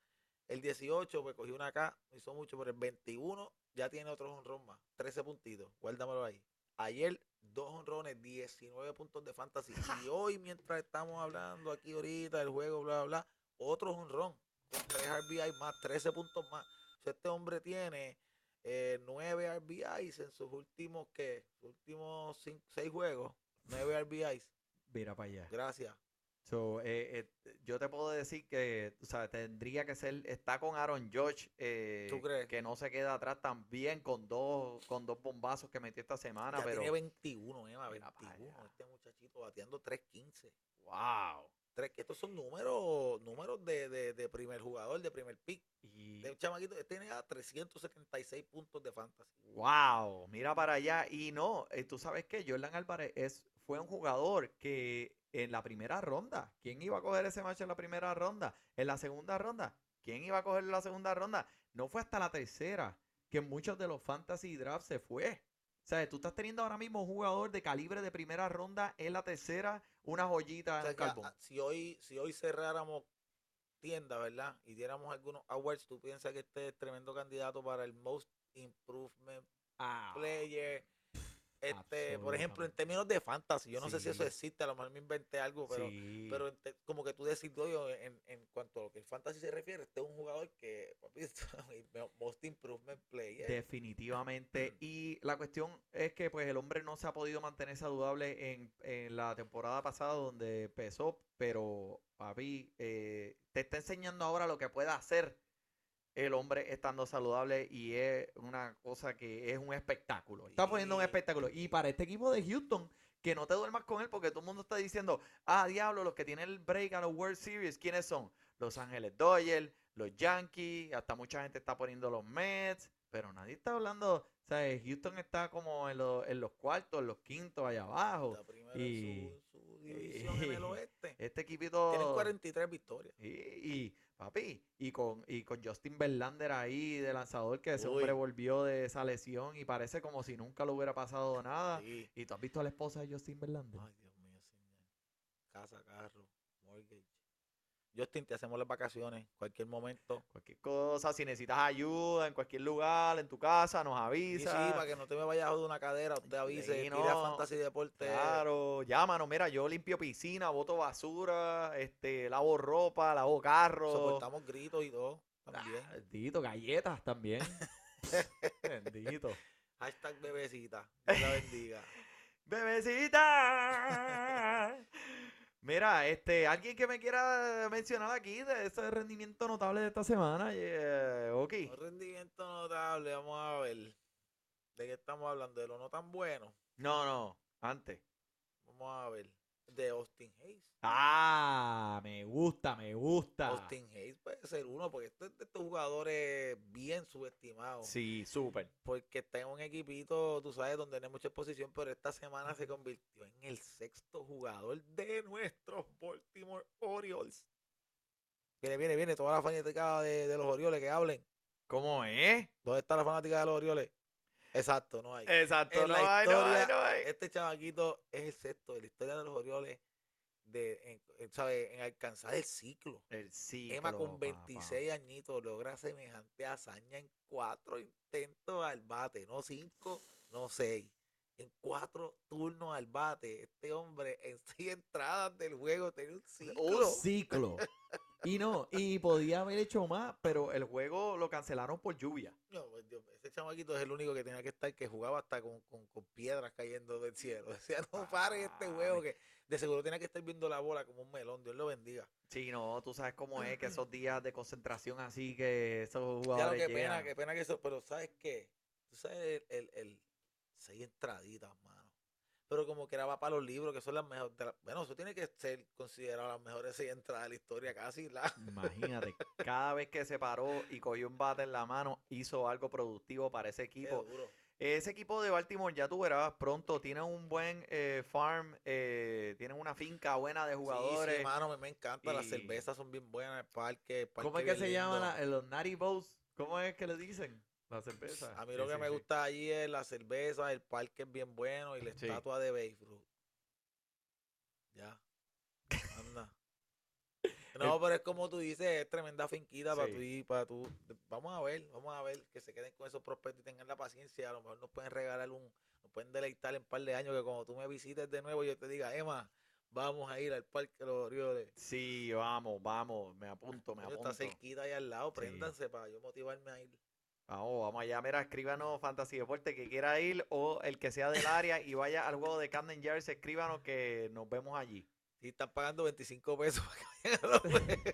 El 18, pues cogió una K, no hizo mucho, pero el 21 ya tiene otro honrón más. 13 puntitos. Guárdamelo ahí. Ayer, dos honrones, 19 puntos de fantasy. Y hoy, mientras estamos hablando aquí ahorita del juego, bla, bla, bla, otro honrón. Con 3 RBI más, 13 puntos más. O sea, este hombre tiene eh, 9 RBIs en sus últimos, ¿qué? Sus últimos 6 juegos. 9 RBIs. Mira para allá. Gracias. So, eh, eh, yo te puedo decir que, o sea, tendría que ser, está con Aaron George, eh, ¿Tú crees? que no se queda atrás también con dos, con dos bombazos que metió esta semana, ya pero tiene 21, Emma, Mira pa' 21. allá. Este muchachito bateando 3.15. wow. Tres, estos son números, números de, de, de primer jugador, de primer pick. Y un chamaquito tiene a 376 puntos de fantasy. wow, mira para allá. Y no, eh, tú sabes que Jordan Álvarez es, fue un jugador que en la primera ronda, ¿quién iba a coger ese match en la primera ronda? En la segunda ronda, ¿quién iba a coger en la segunda ronda? No fue hasta la tercera que muchos de los fantasy drafts se fue. O sea, tú estás teniendo ahora mismo un jugador de calibre de primera ronda en la tercera, una joyita O en sea que, carbón. si hoy, si hoy cerráramos tienda, ¿verdad? Y diéramos algunos awards, ¿tú piensas que este es tremendo candidato para el Most Improvement Ah, Player? Este, por ejemplo, en términos de fantasy, yo no sé si eso existe, a lo mejor me inventé algo, pero sí. Pero como que tú decís, en, en cuanto a lo que el fantasy se refiere, este es un jugador que, papi, most improvement player. Definitivamente. Y la cuestión es que pues el hombre no se ha podido mantener saludable en, en la temporada pasada donde pesó, pero papi, eh, te está enseñando ahora lo que puede hacer el hombre estando saludable y es una cosa que es un espectáculo. Está poniendo un espectáculo. Y para este equipo de Houston, que no te duermas con él porque todo el mundo está diciendo, ah, diablo, los que tienen el break a los World Series, ¿quiénes son? Los Ángeles Dodgers, los Yankees, hasta mucha gente está poniendo los Mets, pero nadie está hablando, o sea, Houston está como en, los- en los cuartos, en los quintos, allá abajo. Primero y- en su, su división en el oeste. Este equipito... Tienen 43 victorias. Y, y, papi, y con, y con Justin Verlander ahí de lanzador, que ese Uy. hombre volvió de esa lesión y parece como si nunca le hubiera pasado nada. Sí. ¿Y tú has visto a la esposa de Justin Verlander? Ay, Dios mío, señor. Casa, carro, mortgage. Justin, te hacemos las vacaciones, cualquier momento. Cualquier cosa, si necesitas ayuda en cualquier lugar, en tu casa, nos Y sí, avisa. para que no te me vayas joder una cadera, usted avise, Sí, no. a Fantasy Deporte. Claro, llámanos, mira, yo limpio piscina, boto basura, este, lavo ropa, lavo carro. Soportamos gritos y todo, también. Ah, Bendito, galletas también. Bendito. Hashtag bebecita, Dios la bendiga. Bebecita. Mira, este, alguien que me quiera mencionar aquí de ese rendimiento notable de esta semana, eh, ok. Un rendimiento notable, vamos a ver. ¿De qué estamos hablando? ¿De lo no tan bueno? No, no, antes. Vamos a ver. De Austin Hayes. Ah, me gusta, me gusta. Austin Hayes puede ser uno, porque este es de estos jugadores bien subestimados. Sí, súper. Porque está en un equipito, tú sabes, donde no hay mucha exposición, pero esta semana se convirtió en el sexto jugador de nuestros Baltimore Orioles. Viene, viene, viene, toda la fanática de, de los Orioles que hablen. ¿Cómo es? ¿Dónde está la fanática de los Orioles? Exacto, no hay. Exacto, En no la hay, no hay, no hay. Este chamaquito es el sexto de la historia de los Orioles de, en, en, ¿sabe? en alcanzar el ciclo. El sí. Emma con 26 añitos logra semejante hazaña en cuatro intentos al bate, no cinco, no seis. En cuatro turnos al bate, este hombre en seis entradas del juego tenía un ciclo. Un ciclo. Y no, y podía haber hecho más, pero el juego lo cancelaron por lluvia. No, pues, Dios ese chamaquito es el único que tenía que estar, que jugaba hasta con, con- con piedras cayendo del cielo. Decía, no pare este juego, que de seguro tenía que estar viendo la bola como un melón. Dios lo bendiga. Sí, no, tú sabes cómo es que esos días de concentración así que esos Ya jugadores que pena, llegan. qué pena que eso, pero ¿sabes qué? Tú sabes el, el, el seis entraditas, mano. Pero como que era va para los libros, que son las mejores. de la- bueno, eso tiene que ser considerado las mejores seis entradas de la historia, casi. La, Imagínate, cada vez que se paró y cogió un bate en la mano, hizo algo productivo para ese equipo. Ese equipo de Baltimore, ya tú verás pronto, tiene un buen eh, farm, eh, tiene una finca buena de Sí, jugadores. sí, mano, me, me encanta. Las y- cervezas son bien buenas, el parque. el ¿Cómo parque es que se llaman lindo. la- los Natty Bows? ¿Cómo es que le dicen? La cerveza. A mí Sí, lo que sí, me sí. gusta allí es la cerveza, el parque es bien bueno y la estatua de Babe Ruth. Ya. Anda. No, pero es como tú dices, es tremenda finquita para tú para tú. Vamos a ver, vamos a ver que se queden con esos prospectos y tengan la paciencia. A lo mejor nos pueden regalar un, nos pueden deleitar en un par de años que cuando tú me visites de nuevo yo te diga, Emma, vamos a ir al Parque de los Orioles. Sí, vamos, vamos, me apunto, me apunto. Está cerquita ahí al lado, préndanse para yo motivarme a ir. Vamos, vamos allá. Mira, escríbanos Fantasy Deporte que quiera ir o el que sea del área y vaya al juego de Camden Yards, escríbanos que nos vemos allí. Y están pagando 25 pesos para que vayan.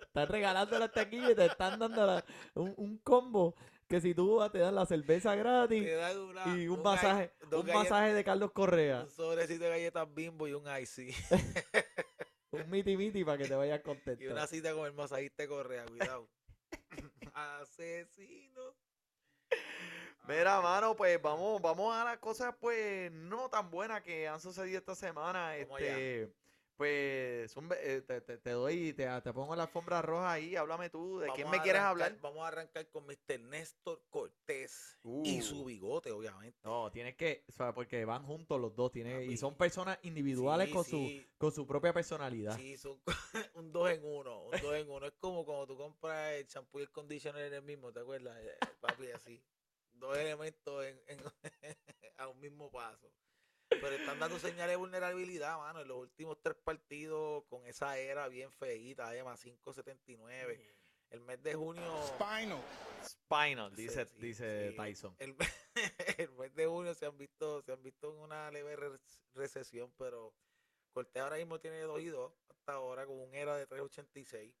Están regalando las taquillas y te están dando la- un, un combo que si tú vas te dan la cerveza gratis Te dan una- y un gall- masaje, un galletas- masaje de Carlos Correa, Un sobrecito de galletas bimbo y un icy. un miti miti para que te vayas y contento. una cita con el masajista Correa, cuidado. Asesino. Mira, mano, pues vamos, vamos a las cosas pues no tan buenas que han sucedido esta semana. Allá. Pues eh, te, te- te doy, te, te pongo la alfombra roja ahí, háblame tú, ¿de quién vamos me a quieres arrancar- hablar? Vamos a arrancar con Mr. Néstor Cortés y Uh. su bigote, obviamente. No, tienes que, o sea, porque van juntos los dos, tiene, y son personas individuales Sí, con su con su propia personalidad. Sí, son un dos en uno, un dos en uno. Es como cuando tú compras el champú y el conditioner en el mismo, ¿te acuerdas? Eh, Papi, así. Dos elementos en, en- a un mismo paso. Pero están dando señales de vulnerabilidad, mano. En los últimos tres partidos con esa era bien feíta, además 5.79. El mes de junio... Spinal. Spinal, dice, sí, dice sí. Tyson. El, el mes de junio se han visto, se han visto en una leve re- recesión, pero Cortés ahora mismo tiene 2 y 2 hasta ahora con un era de 3.86.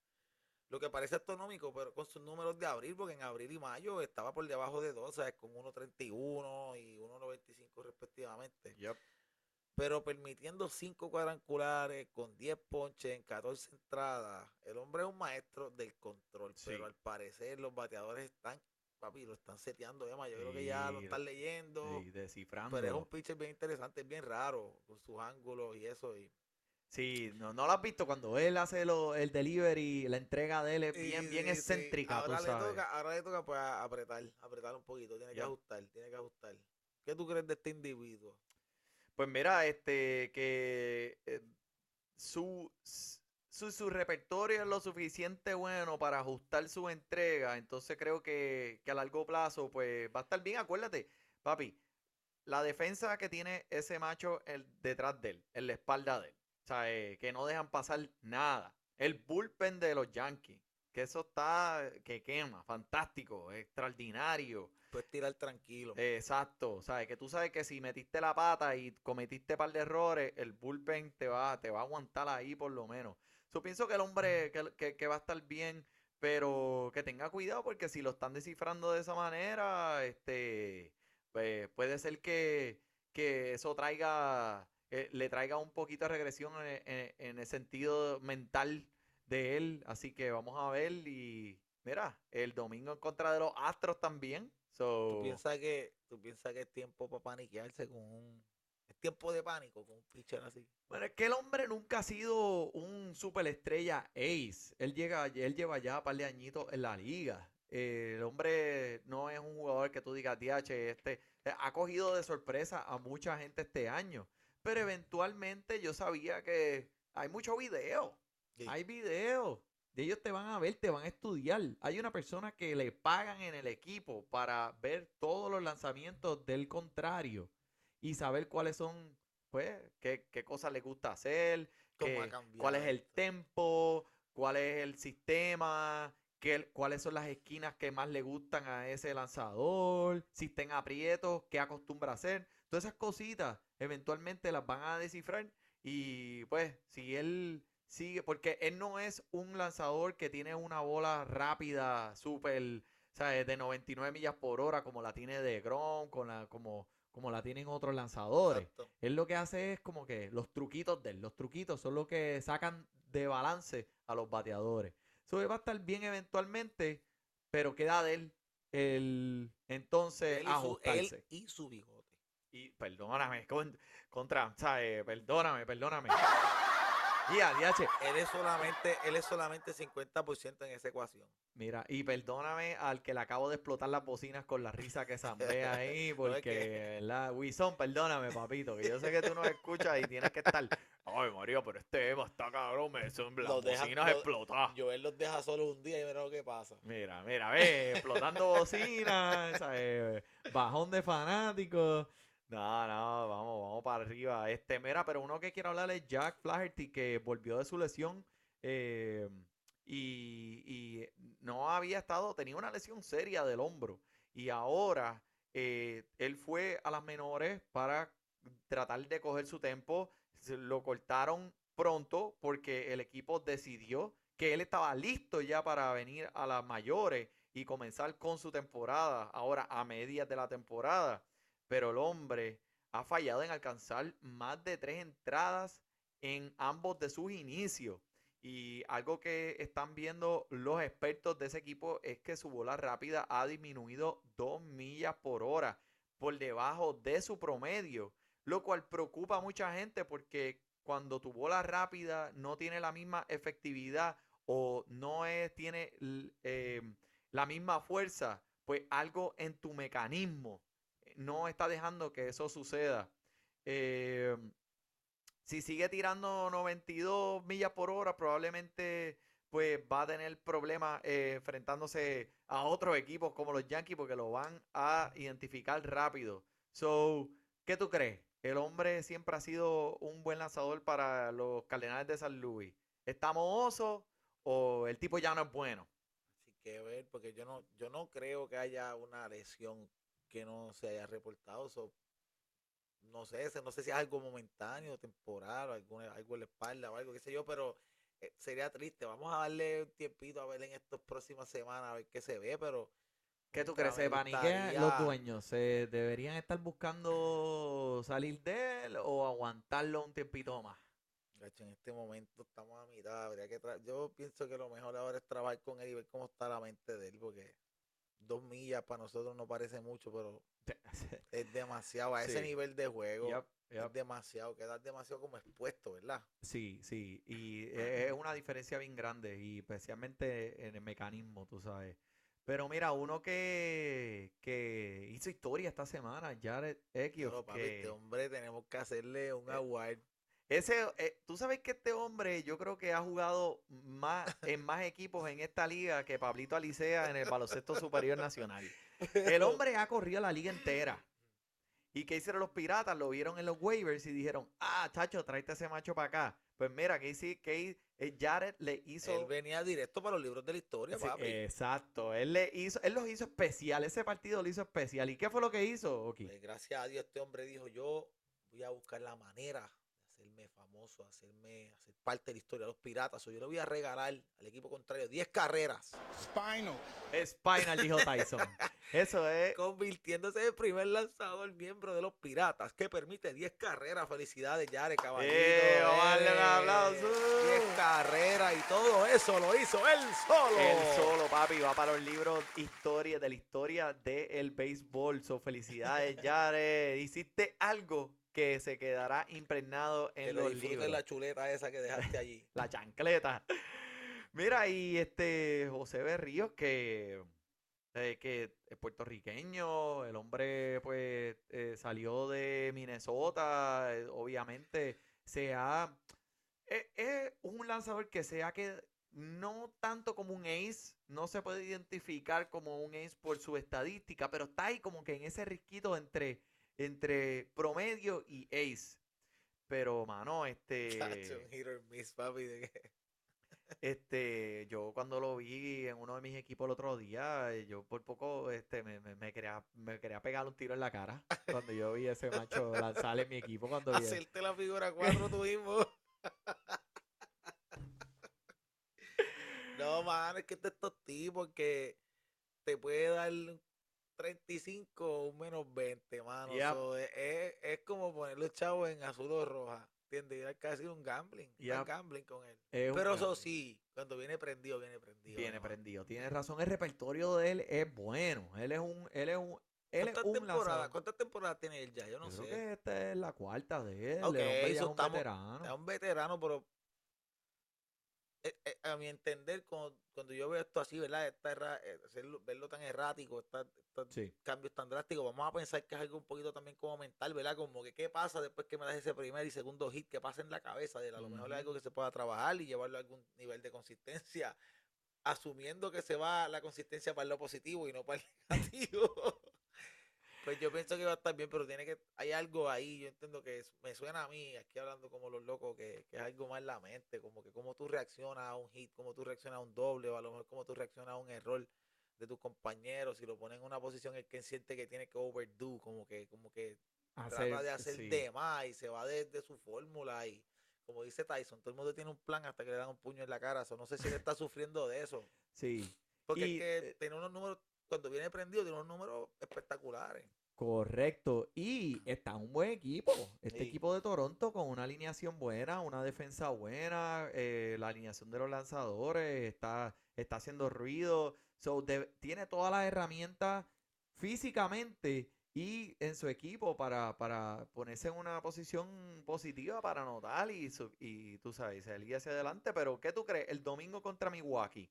Lo que parece astronómico, pero con sus números de abril, porque en abril y mayo estaba por debajo de 2, o sea, con 1.31 y 1.95 respectivamente. Pero permitiendo 5 cuadrangulares con 10 ponches en 14 entradas, el hombre es un maestro del control, Sí. pero al parecer los bateadores están, papi, lo están seteando, Emma. Yo creo que ya lo están leyendo. Sí, descifrando. Pero es un pitcher bien interesante, es bien raro, con sus ángulos y eso. Y, Sí, no, no lo has visto cuando él hace lo, el delivery, la entrega de él es bien, Sí, bien sí, sí. excéntrica, tú ahora le sabes. Toca, ahora le toca pues apretar, apretar un poquito, tiene que ajustar, tiene que ajustar. ¿Qué tú crees de este individuo? Pues mira, este, que eh, su, su, su repertorio es lo suficiente bueno para ajustar su entrega, entonces creo que, que a largo plazo pues va a estar bien. Acuérdate, papi, la defensa que tiene ese macho el, detrás de él, en la espalda de él, sea, eh, que no dejan pasar nada. El bullpen de los Yankees, que eso está, que quema, fantástico, extraordinario. Puedes tirar tranquilo. Exacto, o sea, que tú sabes que si metiste la pata y cometiste un par de errores, el bullpen te va, te va a aguantar ahí por lo menos. Yo pienso que el hombre que, que- que va a estar bien, pero que tenga cuidado porque si lo están descifrando de esa manera, este, pues puede ser que, que eso traiga, eh, le traiga un poquito de regresión en, en- en el sentido mental de él. Así que vamos a ver y mira, el domingo en contra de los Astros también. So, ¿Tú piensas que, tú piensas que es tiempo para paniquearse con un... Es tiempo de pánico con un pitcher así. Bueno, es que el hombre nunca ha sido un superestrella ace. Él llega, él lleva ya un par de añitos en la liga. Eh, el hombre no es un jugador que tú digas, DH, este, eh, ha cogido de sorpresa a mucha gente este año. Pero eventualmente yo sabía que hay mucho video. Sí. Hay video. De ellos te van a ver, te van a estudiar. Hay una persona que le pagan en el equipo para ver todos los lanzamientos del contrario y saber cuáles son, pues, qué, qué cosas le gusta hacer, ¿Cómo qué- cuál es el tempo, cuál es el sistema, qué, cuáles son las esquinas que más le gustan a ese lanzador, si está en aprietos, qué acostumbra hacer. Todas esas cositas eventualmente las van a descifrar y pues si él sigue, porque él no es un lanzador que tiene una bola rápida, súper, ¿sabes? De 99 millas por hora como la tiene de Grom, con la, como, como la tienen otros lanzadores. Exacto. Él lo que hace es como que los truquitos de él. Los truquitos son los que sacan de balance a los bateadores. Eso va a estar bien eventualmente, pero queda de él el entonces Él y, su, él ajustarse. y su bigote. Y perdóname, con- contra, ¿sabes? Perdóname, perdóname. Ya, DH. Él es solamente, él es solamente 50% en esa ecuación. Mira, y perdóname al que le acabo de explotar las bocinas con la risa que zambea ahí, porque, que- ¿verdad? Wilson, perdóname, papito, que yo sé que tú nos escuchas y tienes que estar. Ay, María, pero este Eva está cabrón, me son las bocinas lo- explotadas. Joel los deja solo un día y verá lo que pasa. Mira, mira, ve, explotando bocinas, ¿sabes? bajón de fanáticos. No, no, vamos, vamos para arriba. Este, mira, pero uno que quiero hablar es Jack Flaherty, que volvió de su lesión eh, y, no había estado, tenía una lesión seria del hombro. Y ahora eh, él fue a las menores para tratar de coger su tiempo. Lo cortaron pronto porque el equipo decidió que él estaba listo ya para venir a las mayores y comenzar con su temporada, ahora a medias de la temporada. Pero el hombre ha fallado en alcanzar más de tres entradas en ambos de sus inicios. Y algo que están viendo los expertos de ese equipo es que su bola rápida ha disminuido dos millas por hora por debajo de su promedio, lo cual preocupa a mucha gente porque cuando tu bola rápida no tiene la misma efectividad o no tiene eh, la misma fuerza, pues algo en tu mecanismo no está dejando que eso suceda. Eh, si sigue tirando 92 millas por hora, probablemente pues va a tener problemas eh, enfrentándose a otros equipos como los Yankees porque lo van a identificar rápido. So, ¿qué tú crees? El hombre siempre ha sido un buen lanzador para los Cardenales de San Luis. ¿Estamos osos o el tipo ya no es bueno? Así que ver, porque yo no, yo no creo que haya una lesión que no se haya reportado. so, no sé, no sé si es algo momentáneo, temporal, o alguna- algo en la espalda o algo, qué sé yo, pero eh, sería triste. Vamos a darle un tiempito a ver en estas próximas semanas a ver qué se ve, pero ¿Qué tú crees? ¿Se paniquean los dueños? ¿Se deberían estar buscando salir de él o aguantarlo un tiempito más? En este momento estamos a mitad. Habría que Yo pienso que lo mejor ahora es trabajar con él y ver cómo está la mente de él, porque dos millas para nosotros no parece mucho, pero es demasiado. A ese Sí. nivel de juego es demasiado. Quedas demasiado como expuesto, ¿verdad? Sí, sí, y e- es una diferencia bien grande, y especialmente en el mecanismo, tú sabes. Pero mira, uno que, que hizo historia esta semana, Jared Pero, papi, que este hombre tenemos que hacerle un Eh, award. Ese, eh, tú sabes que este hombre yo creo que ha jugado más en más equipos en esta liga que Pablito Alicea en el baloncesto superior nacional. El hombre ha corrido la liga entera. ¿Y qué hicieron los piratas? Lo vieron en los waivers y dijeron, ah, chacho, tráete ese macho para acá. Pues mira, que hice, que Jared le hizo. Él venía directo para los libros de la historia, Sí, papi. exacto. Él le hizo, él los hizo especial. Ese partido lo hizo especial. ¿Y qué fue lo que hizo, Oki? Pues, gracias a Dios este hombre dijo, yo voy a buscar la manera hacerme famoso, hacerme, hacer parte de la historia de los piratas. O yo le voy a regalar al equipo contrario 10 carreras, Spinal, dijo Tyson. Eso es. convirtiéndose en el primer lanzador miembro de los piratas que permite 10 carreras. Felicidades, Yare, caballito. ¡Eh, vamos a darle un eh, aplauso! 10 carreras y todo eso lo hizo él solo. Él solo, papi, va para los libros historia, de la historia del béisbol. So, felicidades, Jared. Hiciste algo que se quedará impregnado Que en lo los libros. la chuleta esa que dejaste allí. La chancleta. Mira, y este José Berríos, que, eh, que es puertorriqueño, el hombre pues eh, salió de Minnesota, eh, obviamente se ha... Es, es un lanzador que se ha que no tanto como un ace, no se puede identificar como un ace por su estadística, pero está ahí como que en ese risquito entre, entre promedio y ace. Pero, mano, este... Miss, papi. de Este, yo cuando lo vi en uno de mis equipos el otro día, eh, yo por poco este, me, me, me quería, me quería pegar un tiro en la cara cuando yo vi a ese macho lanzar en mi equipo cuando vi Hacerte la figura 4 tú mismo. no, mano, es que estos tipos que te puede dar un 35 o un menos 20, mano. Yep. So, es, es- es como poner los chavos en azul o roja. ¿Entiendes? Es casi un gambling. un gambling con él. es Pero eso sí, cuando viene prendido, viene prendido. Viene hermano. prendido. Tienes razón, el repertorio de él es bueno. Él es un, él es un, él es ¿Cuántas temporadas, lanzador. ¿Cuántas temporadas tiene él ya? Yo no sé. que esta es la cuarta de él. Ok, el hombre ya es un veterano. Es un veterano, pero a mi entender, cuando, cuando yo veo esto así, ¿verdad? Esta erra- eh, hacerlo- verlo tan errático, estos Sí. cambios tan drásticos, vamos a pensar que es algo un poquito también como mental, ¿verdad? Como que qué pasa después que me das ese primer y segundo hit, que pasa en la cabeza de. A lo mejor es algo que se pueda trabajar y llevarlo a algún nivel de consistencia, asumiendo que se va la consistencia para lo positivo y no para el negativo. Pues yo pienso que va a estar bien, pero tiene que, hay algo ahí, yo entiendo que es- me suena a mí, aquí hablando como los locos, que, que es algo más en la mente, como que cómo tú reaccionas a un hit, cómo tú reaccionas a un doble, o a lo mejor cómo tú reaccionas a un error de tus compañeros, si lo ponen en una posición en que siente que tiene que overdo, como que, como que trata de hacer sí. de más y se va desde su fórmula y como dice Tyson, todo el mundo tiene un plan hasta que le dan un puño en la cara, so, no sé si él está sufriendo de eso, Sí. porque Y, es que eh, tiene unos números, cuando viene prendido, tiene unos números espectaculares. Correcto. Y está un buen equipo. Este Sí. equipo de Toronto con una alineación buena, una defensa buena, eh, la alineación de los lanzadores está, está haciendo ruido. So, de- tiene todas las herramientas físicamente y en su equipo para, para ponerse en una posición positiva para anotar y, y tú sabes, salir hacia adelante. Pero, ¿qué tú crees? El domingo contra Milwaukee.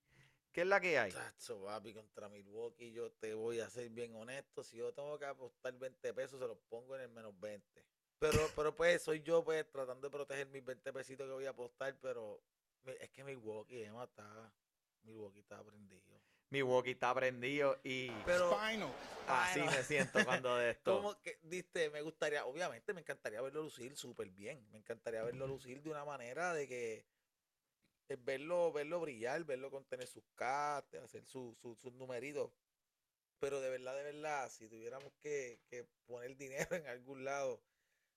¿Qué es la que hay? Tacho, papi, contra Milwaukee, yo te voy a ser bien honesto. Si yo tengo que apostar 20 pesos, se los pongo en el menos 20. Pero, pero pues, soy yo, pues, tratando de proteger mis 20 pesitos que voy a apostar. Pero es que Milwaukee, Emma, está. Milwaukee está prendido. Milwaukee está prendido y Pero. así me siento cuando de esto. Como que, diste, me gustaría, obviamente, me encantaría verlo lucir súper bien. Me encantaría verlo lucir de una manera de que eh, verlo, verlo brillar, verlo contener sus castes, hacer su- su- sus numeritos. Pero de verdad, de verdad, si tuviéramos que, que poner dinero en algún lado,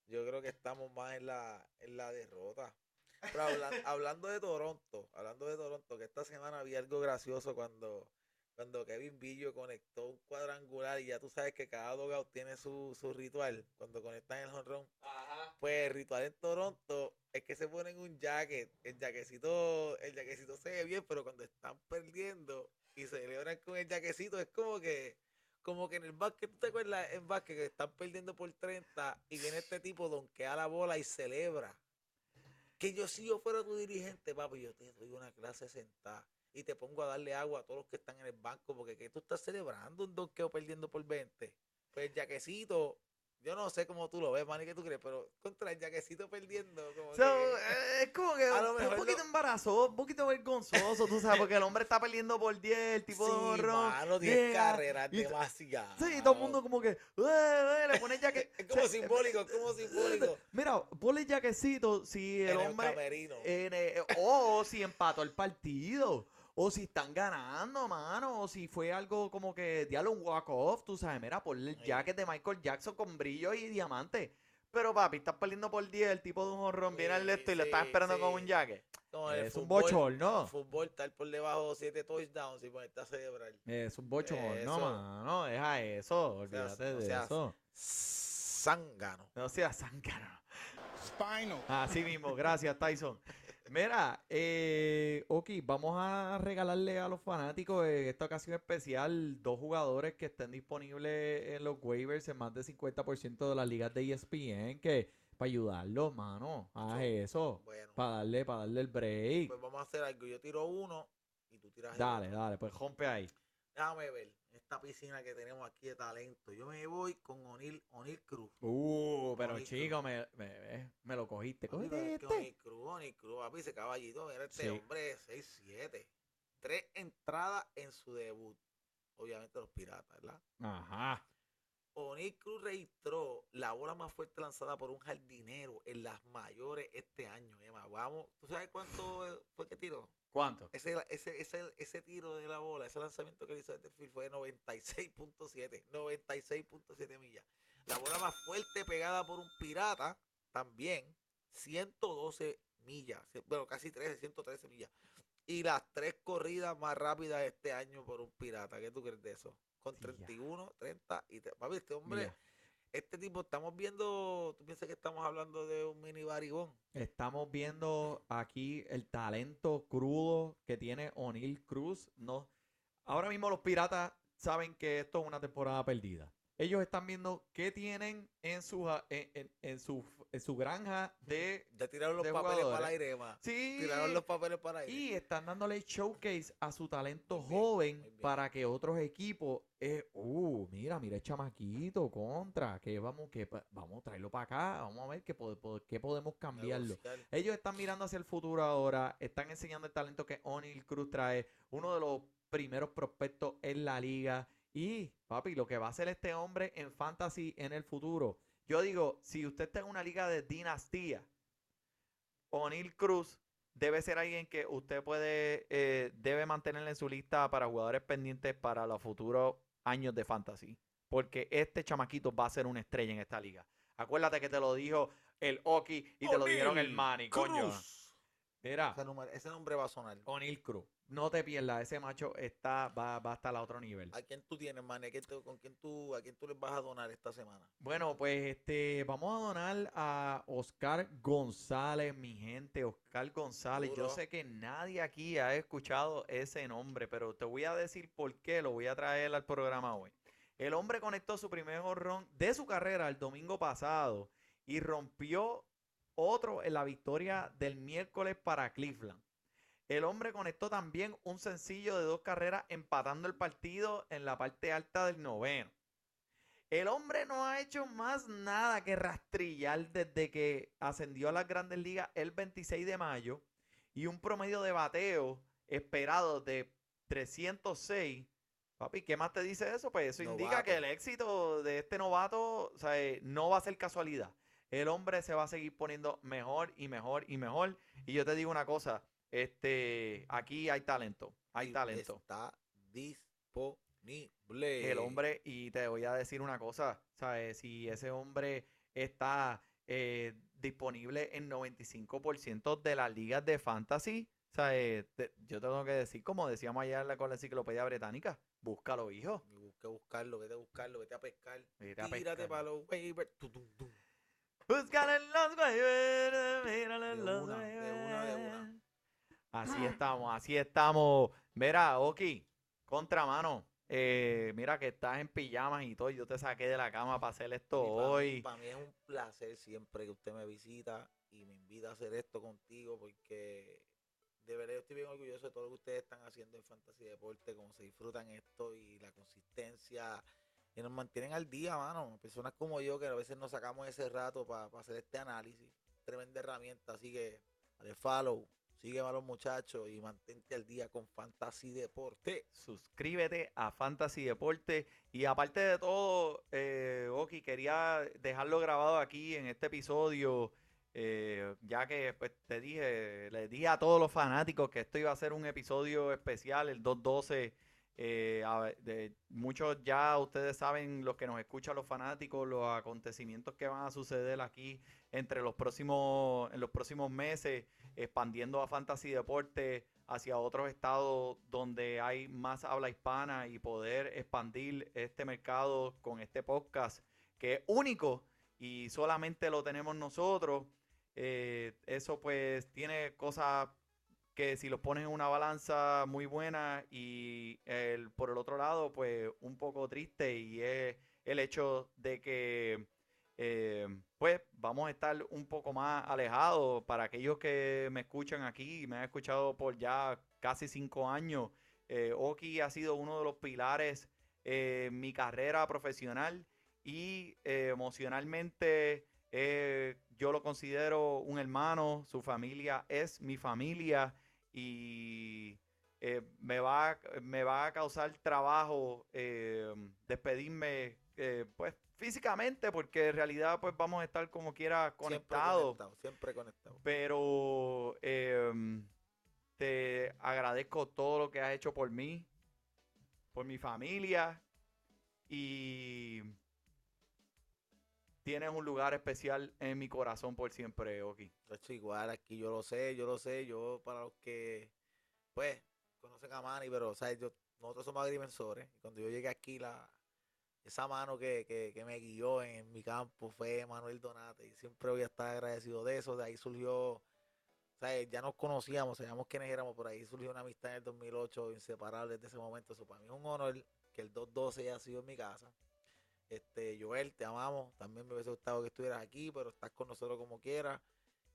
yo creo que estamos más en la, en la derrota. Pero hablan- hablando de Toronto, hablando de Toronto, que esta semana vi algo gracioso cuando, cuando Kevin Villo conectó un cuadrangular y ya tú sabes que cada dogout tiene su, su ritual cuando conectan el honrón. Pues el ritual en Toronto es que se ponen un jacket, el jaquecito, el jaquecito se ve bien, pero cuando están perdiendo y celebran con el jaquecito es como que como que en el básquet, ¿tú te acuerdas en básquet que están perdiendo por 30 y viene este tipo donkea la bola y celebra? Que yo si yo fuera tu dirigente, papi, yo te doy una clase sentada y te pongo a darle agua a todos los que están en el banco porque que tú estás celebrando un donqueo perdiendo por 20. Pues el jaquecito Yo no sé cómo tú lo ves, Manny, ¿qué tú crees? Pero contra el jaquecito perdiendo, como So, que- eh, es como que A lo un poquito lo- embarazoso, un poquito vergonzoso, tú sabes, porque el hombre está perdiendo por 10, el tipo de sí, honrón. mano, 10 llega, carreras, y- demasiado. Sí, todo el mundo como que, "Ué, ué", le pone que... Es como simbólico, es como simbólico. Mira, ponle jaquecito si el en el hombre... camerino. en, o si empató el partido. O si están ganando, mano. O si fue algo como que, diablo, un walk-off, tú sabes. Mira, ponle el jacket de Michael Jackson con brillo y diamante. Pero papi, estás perdiendo por 10, el tipo de un jorrón viene al Sí, esto y le estás sí, esperando con un jacket. En el Es un fútbol, bochorno. el fútbol estar por debajo de 7 touchdowns y ponerte a celebrar. Es un bochorno, mano. Deja eso, olvídate no de seas- eso. Zángano. No seas zángano. Spinal. Así mismo, gracias Tyson. Mira, eh, ok, vamos a regalarle a los fanáticos en esta ocasión especial dos jugadores que estén disponibles en los waivers en más del 50% de las ligas de ESPN, que para ayudarlos, mano, haz eso, Bueno, para darle, para darle el break. pues vamos a hacer algo. Yo tiro uno y tú tiras el Dale, otro. dale, pues rompe ahí. Déjame ver esta piscina que tenemos aquí de talento. Yo me voy con O'Neill, O'Neill Cruz. Uh, pero chico, me, me, me lo cogiste. Cogiste este. O'Neill Cruz, O'Neill Cruz, papi, ese caballito, mira este Sí. hombre 6'7". Tres entradas en su debut. Obviamente los piratas, ¿verdad? Ajá. O'Neill Cruz registró la bola más fuerte lanzada por un jardinero en las mayores este año, Emma. Vamos, ¿tú sabes cuánto fue que tiró? ¿Cuánto? Ese, ese, ese, ese tiro de la bola, ese lanzamiento que hizo field fue de 96.7, 96.7 millas. La bola más fuerte pegada por un pirata, también, 112 millas, bueno, casi 13, 113 millas. Y las tres corridas más rápidas este año por un pirata. ¿Qué tú crees de eso? Con Ya. 31, 30 y... te- Papi, este hombre, Mira, este tipo, estamos viendo, ¿tú piensas que estamos hablando de un mini barigón? Estamos viendo aquí el talento crudo que tiene O'Neill Cruz. No, ahora mismo los piratas saben que esto es una temporada perdida. Ellos están viendo qué tienen en su, en, en- en su, en su granja de... Ya tiraron los de papeles para el jugadores. aire, Emma. Sí, Tiraron los papeles para el aire. y están dándole showcase a su talento Muy joven bien. para que otros equipos, eh, uh, mira, mira el chamaquito, contra, que vamos, que vamos a traerlo para acá, vamos a ver qué, qué podemos cambiarlo. Ellos están mirando hacia el futuro ahora, están enseñando el talento que O'Neill Cruz trae, uno de los primeros prospectos en la liga. Y, papi, lo que va a hacer este hombre en fantasy en el futuro. Yo digo, si usted está en una liga de dinastía, O'Neill Cruz debe ser alguien que usted puede, eh, debe mantener en su lista para jugadores pendientes para los futuros años de fantasy. Porque este chamaquito va a ser una estrella en esta liga. Acuérdate que te lo dijo el Oki y te lo dijeron el Manny, coño. Mira, Ese, número- ese nombre va a sonar. O'Neill Cruz. No te pierdas, ese macho está, va, va a estar a otro nivel. ¿A quién tú tienes, man? ¿A quién tú- ¿Con quién tú, a quién tú les vas a donar esta semana? Bueno, pues este, vamos a donar a Oscar González, mi gente, Oscar González. Yo sé que nadie aquí ha escuchado ese nombre, pero te voy a decir por qué lo voy a traer al programa hoy. El hombre conectó su primer jorrón de su carrera el domingo pasado y rompió otro en la victoria del miércoles para Cleveland. El hombre conectó también un sencillo de dos carreras empatando el partido en la parte alta del noveno. El hombre no ha hecho más nada que rastrillar desde que ascendió a las grandes ligas el 26 de mayo y un promedio de bateo esperado de 306. Papi, ¿qué más te dice eso? Pues eso indica que el éxito de este novato o sea, eh, no va a ser casualidad. El hombre se va a seguir poniendo mejor y mejor y mejor. Y yo te digo una cosa, este, aquí hay talento, hay Y talento. Está disponible. El hombre, y te voy a decir una cosa, ¿sabes? Si ese hombre está eh, disponible en 95% de las ligas de fantasy, yo tengo que decir, como decíamos ayer en la- con la enciclopedia británica, búscalo, hijo. Busca buscarlo, vete a buscarlo, vete a pescar. Vete a Tírate pescar. para los waivers. Búscalo en los waivers, míralo en los una, de una, de una. waivers. Así estamos, así estamos. Mira, Oki, contramano. Eh, mira que estás en pijamas y todo. Yo te saqué de la cama para hacer esto hoy. Para mí es un placer siempre que usted me visita y me invita a hacer esto contigo porque de verdad yo estoy bien orgulloso de todo lo que ustedes están haciendo en Fantasy Deporte, cómo se disfrutan esto y la consistencia y nos mantienen al día, mano. Personas como yo que a veces nos sacamos ese rato para hacer este análisis. Tremenda herramienta, así que dale follow, sigue a los muchachos y mantente al día con Fantasy Deporte. Suscríbete a Fantasy Deporte. Y aparte de todo, eh, Oki, quería dejarlo grabado aquí en este episodio. eh, ya que pues, te dije, les dije a todos los fanáticos que esto iba a ser un episodio especial, el 212. Eh, muchos ya ustedes saben, los que nos escuchan, los fanáticos, los acontecimientos que van a suceder aquí entre los próximos, en los próximos meses, expandiendo a Fantasy Deporte hacia otros estados donde hay más habla hispana y poder expandir este mercado con este podcast que es único y solamente lo tenemos nosotros. Eh, eso pues tiene cosas que si los pones en una balanza muy buena y por el otro lado pues un poco triste y es el hecho de que eh, pues vamos a estar un poco más alejados para aquellos que me escuchan aquí, me han escuchado por ya casi cinco años. Eh, Oki ha sido uno de los pilares en mi carrera profesional y eh, emocionalmente yo lo considero un hermano, su familia es mi familia y eh, me, va, a- me va a causar trabajo eh, despedirme eh, pues físicamente porque en realidad pues vamos a estar como quiera Siempre conectados conectado, siempre conectado. pero em, te agradezco todo lo que has hecho por mí, por mi familia y tienes un lugar especial en mi corazón por siempre, Oki. Hecho, igual aquí yo lo sé, yo lo sé, yo para los que, pues, conocen a Manny, pero, ¿sabes? Yo, nosotros somos agrimensores, y cuando yo llegué aquí, la, esa mano que, que, que me guió en, mi campo fue Manuel Donate, y siempre voy a estar agradecido de eso, de ahí surgió, ¿sabes? Ya nos conocíamos, sabíamos quiénes éramos, por ahí surgió una amistad en el 2008, inseparable desde ese momento, eso para mí es un honor que el 212 haya sido en mi casa. Este, Joel, te amamos. También me hubiese gustado que estuvieras aquí, pero estás con nosotros como quieras.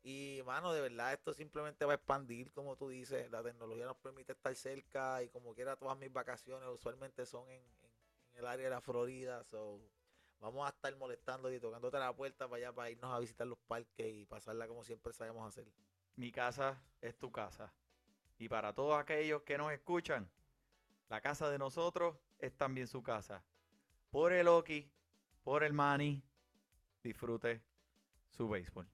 Y, mano, de verdad, esto simplemente va a expandir, como tú dices. La tecnología nos permite estar cerca y, como quiera, todas mis vacaciones usualmente son en, el área de la Florida. So, vamos a estar molestando y tocándote la puerta para allá para irnos a visitar los parques y pasarla como siempre sabemos hacer. Mi casa es tu casa. Y para todos aquellos que nos escuchan, la casa de nosotros es también su casa. Por el Oki, por el Manny, disfrute su béisbol.